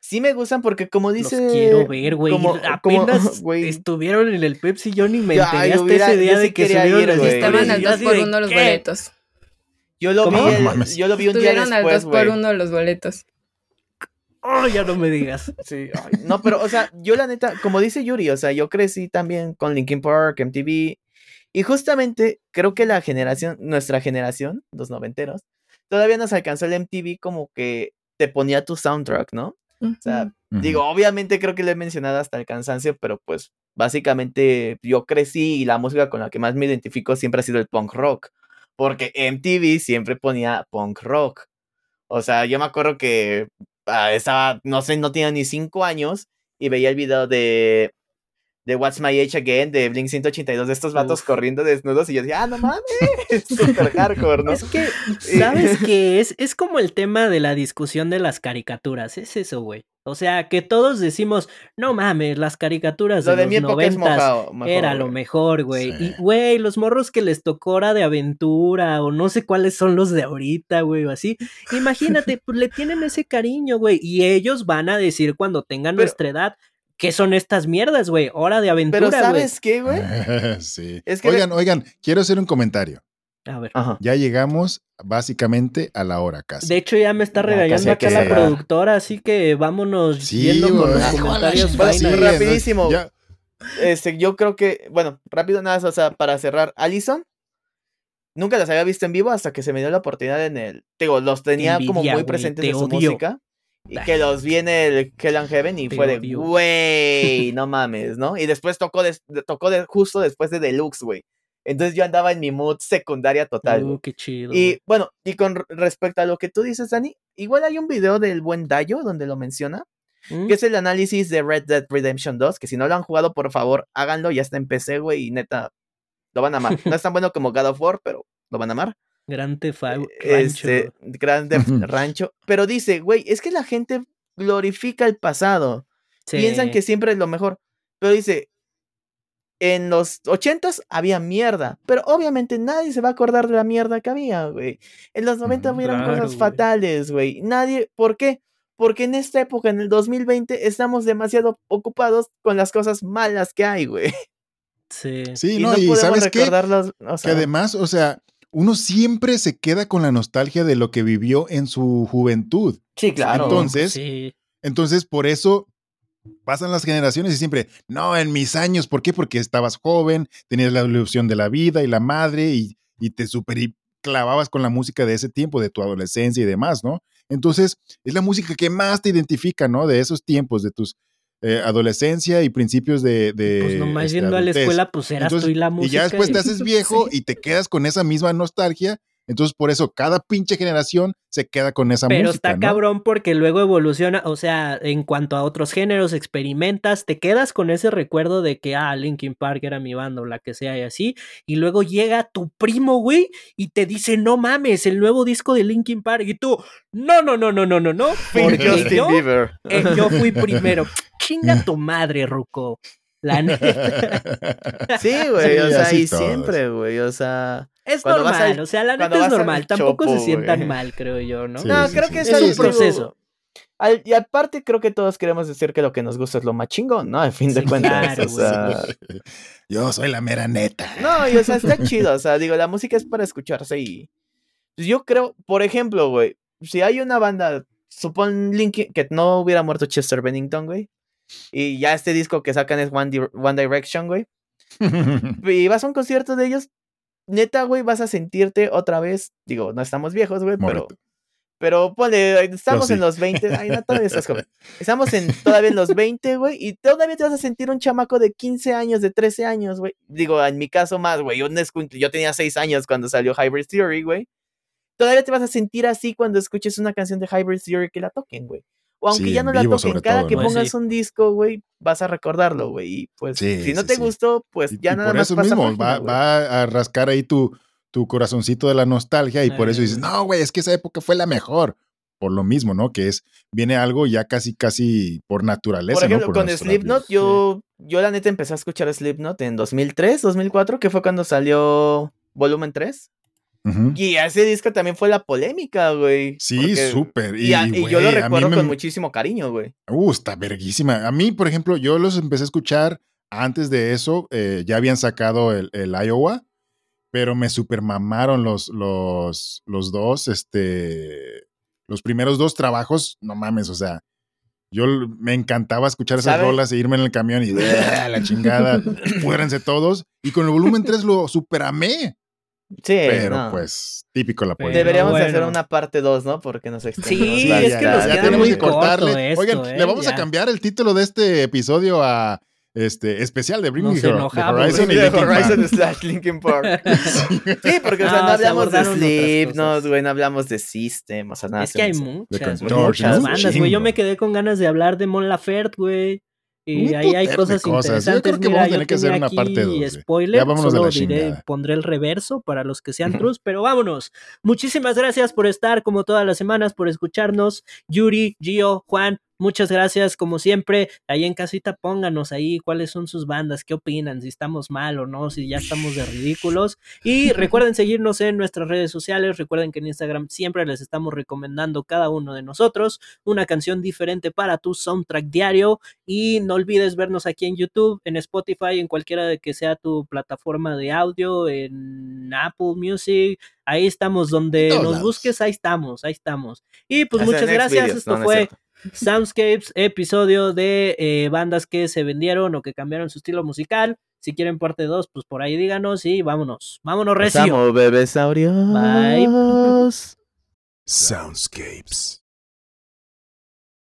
Sí me gustan porque como dice... Los quiero ver, güey. Apenas *laughs* estuvieron en el Pepsi, yo ni me enteré hasta ese día de que subieron ir, Estaban al 2 por 1 los boletos. Yo lo, vi yo lo vi un día después, Estuvieron al 2 por 1 los boletos. Oh, ya no me digas. Sí, no, pero, o sea, yo la neta, como dice Yuri, o sea, yo crecí también con Linkin Park, MTV, y justamente creo que la generación, nuestra generación, los noventeros, todavía nos alcanzó el MTV como que te ponía tu soundtrack, ¿no? O sea, digo, obviamente creo que lo he mencionado hasta el cansancio, pero pues básicamente yo crecí y la música con la que más me identifico siempre ha sido el punk rock, porque MTV siempre ponía punk rock. O sea, yo me acuerdo que ah, estaba, no sé, no tenía ni cinco años y veía el video de de What's My Age Again, de Blink 182, de estos vatos corriendo desnudos, y yo decía, ah, no mames, *laughs* es súper hardcore, ¿no? Es que, ¿sabes *laughs* qué es? Es como el tema de la discusión de las caricaturas, es eso, güey. O sea, que todos decimos, no mames, las caricaturas de, los noventas era lo mejor, güey. Y, güey, los morros que les tocó hora de aventura o no sé cuáles son los de ahorita, güey, o así. Imagínate, pues le tienen ese cariño, güey. Y ellos van a decir cuando tengan nuestra edad, ¿qué son estas mierdas, güey? Hora de aventura, Pero ¿sabes qué, güey? *laughs* sí. oigan, oigan, quiero hacer un comentario. A ver. Ya llegamos básicamente a la hora casi. De hecho, ya me está regañando acá la productora, así que vámonos viendo con los comentarios. rapidísimo. Este, yo creo que, bueno, rápido nada, o sea, para cerrar, Allison, nunca las había visto en vivo hasta que se me dio la oportunidad en el, digo, los tenía como muy presentes en su música. Y que los viene el Hell Heaven y fue de, güey, *laughs* no mames, ¿no? Y después tocó, tocó justo después de Deluxe, güey. Entonces yo andaba en mi mood secundaria total. Uh, qué chido. Y bueno, y con respecto a lo que tú dices, Dani, igual hay un video del buen Dayo donde lo menciona, ¿Mm? que es el análisis de Red Dead Redemption 2, que si no lo han jugado, por favor, háganlo, ya está en PC, güey, y neta, lo van a amar. No es tan bueno como God of War, pero lo van a amar. Grande Rancho. Este, grande Rancho. Pero dice, güey, es que la gente glorifica el pasado. Piensan que siempre es lo mejor. Pero dice, en los ochentas había mierda, pero obviamente nadie se va a acordar de la mierda que había, güey. En los 90 hubieron cosas fatales, güey. Nadie, ¿por qué? Porque en esta época, en el 2020, estamos demasiado ocupados con las cosas malas que hay, güey. Sí. Sí, no, y sabes qué? que además, o sea, uno siempre se queda con la nostalgia de lo que vivió en su juventud. Sí, claro. Entonces, entonces por eso pasan las generaciones y siempre, no, en mis años, ¿por qué? Porque estabas joven, tenías la ilusión de la vida y la madre y, te super clavabas con la música de ese tiempo, de tu adolescencia y demás, ¿no? Entonces, es la música que más te identifica, ¿no? De esos tiempos, de tus eh, adolescencia y principios de... de pues nomás este, yendo a la escuela, pues eras tú y la música. Y ya después te haces *laughs* viejo y te quedas con esa misma nostalgia entonces, por eso, cada pinche generación se queda con esa música. Pero está cabrón porque luego evoluciona, o sea, en cuanto a otros géneros, experimentas, te quedas con ese recuerdo de que, ah, Linkin Park era mi banda o la que sea y así, y luego llega tu primo, güey, y te dice, no mames, el nuevo disco de Linkin Park, y tú, no, no, no, no, no, no, no, porque yo, eh, yo fui *laughs* primero. Chinga tu madre, Ruco. La *laughs* neta. Sí, güey, o sea, y siempre, güey, o sea. Es normal, o sea, la neta es normal. Tampoco se sientan mal, creo yo, ¿no? no, creo que es, un proceso. y aparte, creo que todos queremos decir que lo que nos gusta es lo más chingón, ¿no? Al fin de cuentas. o sea... *laughs* Yo soy la mera neta. No, y, o sea, está chido. O sea, digo, la música es para escucharse y. Pues, yo creo, por ejemplo, güey, si hay una banda, supón Link que no hubiera muerto Chester Bennington, güey. Y ya este disco que sacan es One, One Direction, güey. *laughs* y vas a un concierto de ellos, neta, güey, vas a sentirte otra vez. Digo, no estamos viejos, güey, pero. Pero ponle, estamos en los 20. Ay, no, todavía estás joven. *laughs* Estamos en, todavía en los 20, güey. Y todavía te vas a sentir un chamaco de 15 años, de 13 años, güey. Digo, en mi caso más, güey. Yo, yo tenía 6 años cuando salió Hybrid Theory, güey. Todavía te vas a sentir así cuando escuches una canción de Hybrid Theory que la toquen, güey. O aunque ya no la toquen, cada que pongas un disco, güey, vas a recordarlo, güey. Y pues, si no te gustó, pues ya nada por más. Por eso mismo, va, a rascar ahí tu, tu corazoncito de la nostalgia y por eso dices, no, güey, es que esa época fue la mejor. Por lo mismo, ¿no? Que es, viene algo ya casi, casi por naturaleza. Por ejemplo, con Slipknot, yo, yo la neta empecé a escuchar Slipknot en 2003, 2004, que fue cuando salió Volumen 3. Y ese disco también fue la polémica, güey. Sí, súper. Y, yo lo recuerdo con muchísimo cariño, güey. Uh, está verguísima. A mí, por ejemplo, yo los empecé a escuchar antes de eso. Eh, ya habían sacado el, Iowa, pero me super mamaron los, los, los dos, este, los primeros dos trabajos. No mames, o sea, yo me encantaba escuchar esas rolas e irme en el camión y ah, la chingada, *laughs* fuérense todos. Y con el volumen 3 lo super amé. Sí, pero pues típico la poesía. Deberíamos hacer una parte 2, ¿no? Porque nos extendemos. Sí, es que nos ya, tenemos que cortarle. Oigan, le vamos a cambiar el título de este episodio a este especial de Bring Me Horizon y Horizon slash Linkin Park. *laughs* sí, porque o sea, no hablamos de Sleep, no, güey, no hablamos de System, o sea, nada. Es que hay muchas, muchas bandas, güey. Yo me quedé con ganas de hablar de Mon Laferte, güey. Y ahí hay cosas, interesantes. Yo creo que vamos a tener que hacer una parte 2. Spoiler, solo diré, pondré el reverso para los que sean trus, pero vámonos. Muchísimas gracias por estar como todas las semanas, por escucharnos. Yuri, Gio, Juan, muchas gracias como siempre. Ahí en casita pónganos ahí cuáles son sus bandas, qué opinan, si estamos mal o no, si ya estamos de ridículos. Y *laughs* recuerden seguirnos en nuestras redes sociales, recuerden que en Instagram siempre les estamos recomendando cada uno de nosotros una canción diferente para tu soundtrack diario y no olvides vernos aquí en YouTube, en Spotify, en cualquiera de que sea tu plataforma de audio, en Apple Music, ahí estamos, donde nos busques, ahí estamos, ahí estamos. Y pues muchas gracias, esto fue Soundscapes, episodio de eh, bandas que se vendieron o que cambiaron su estilo musical. Si quieren parte 2, pues por ahí díganos y vámonos. Vámonos, recio. Bye. Soundscapes.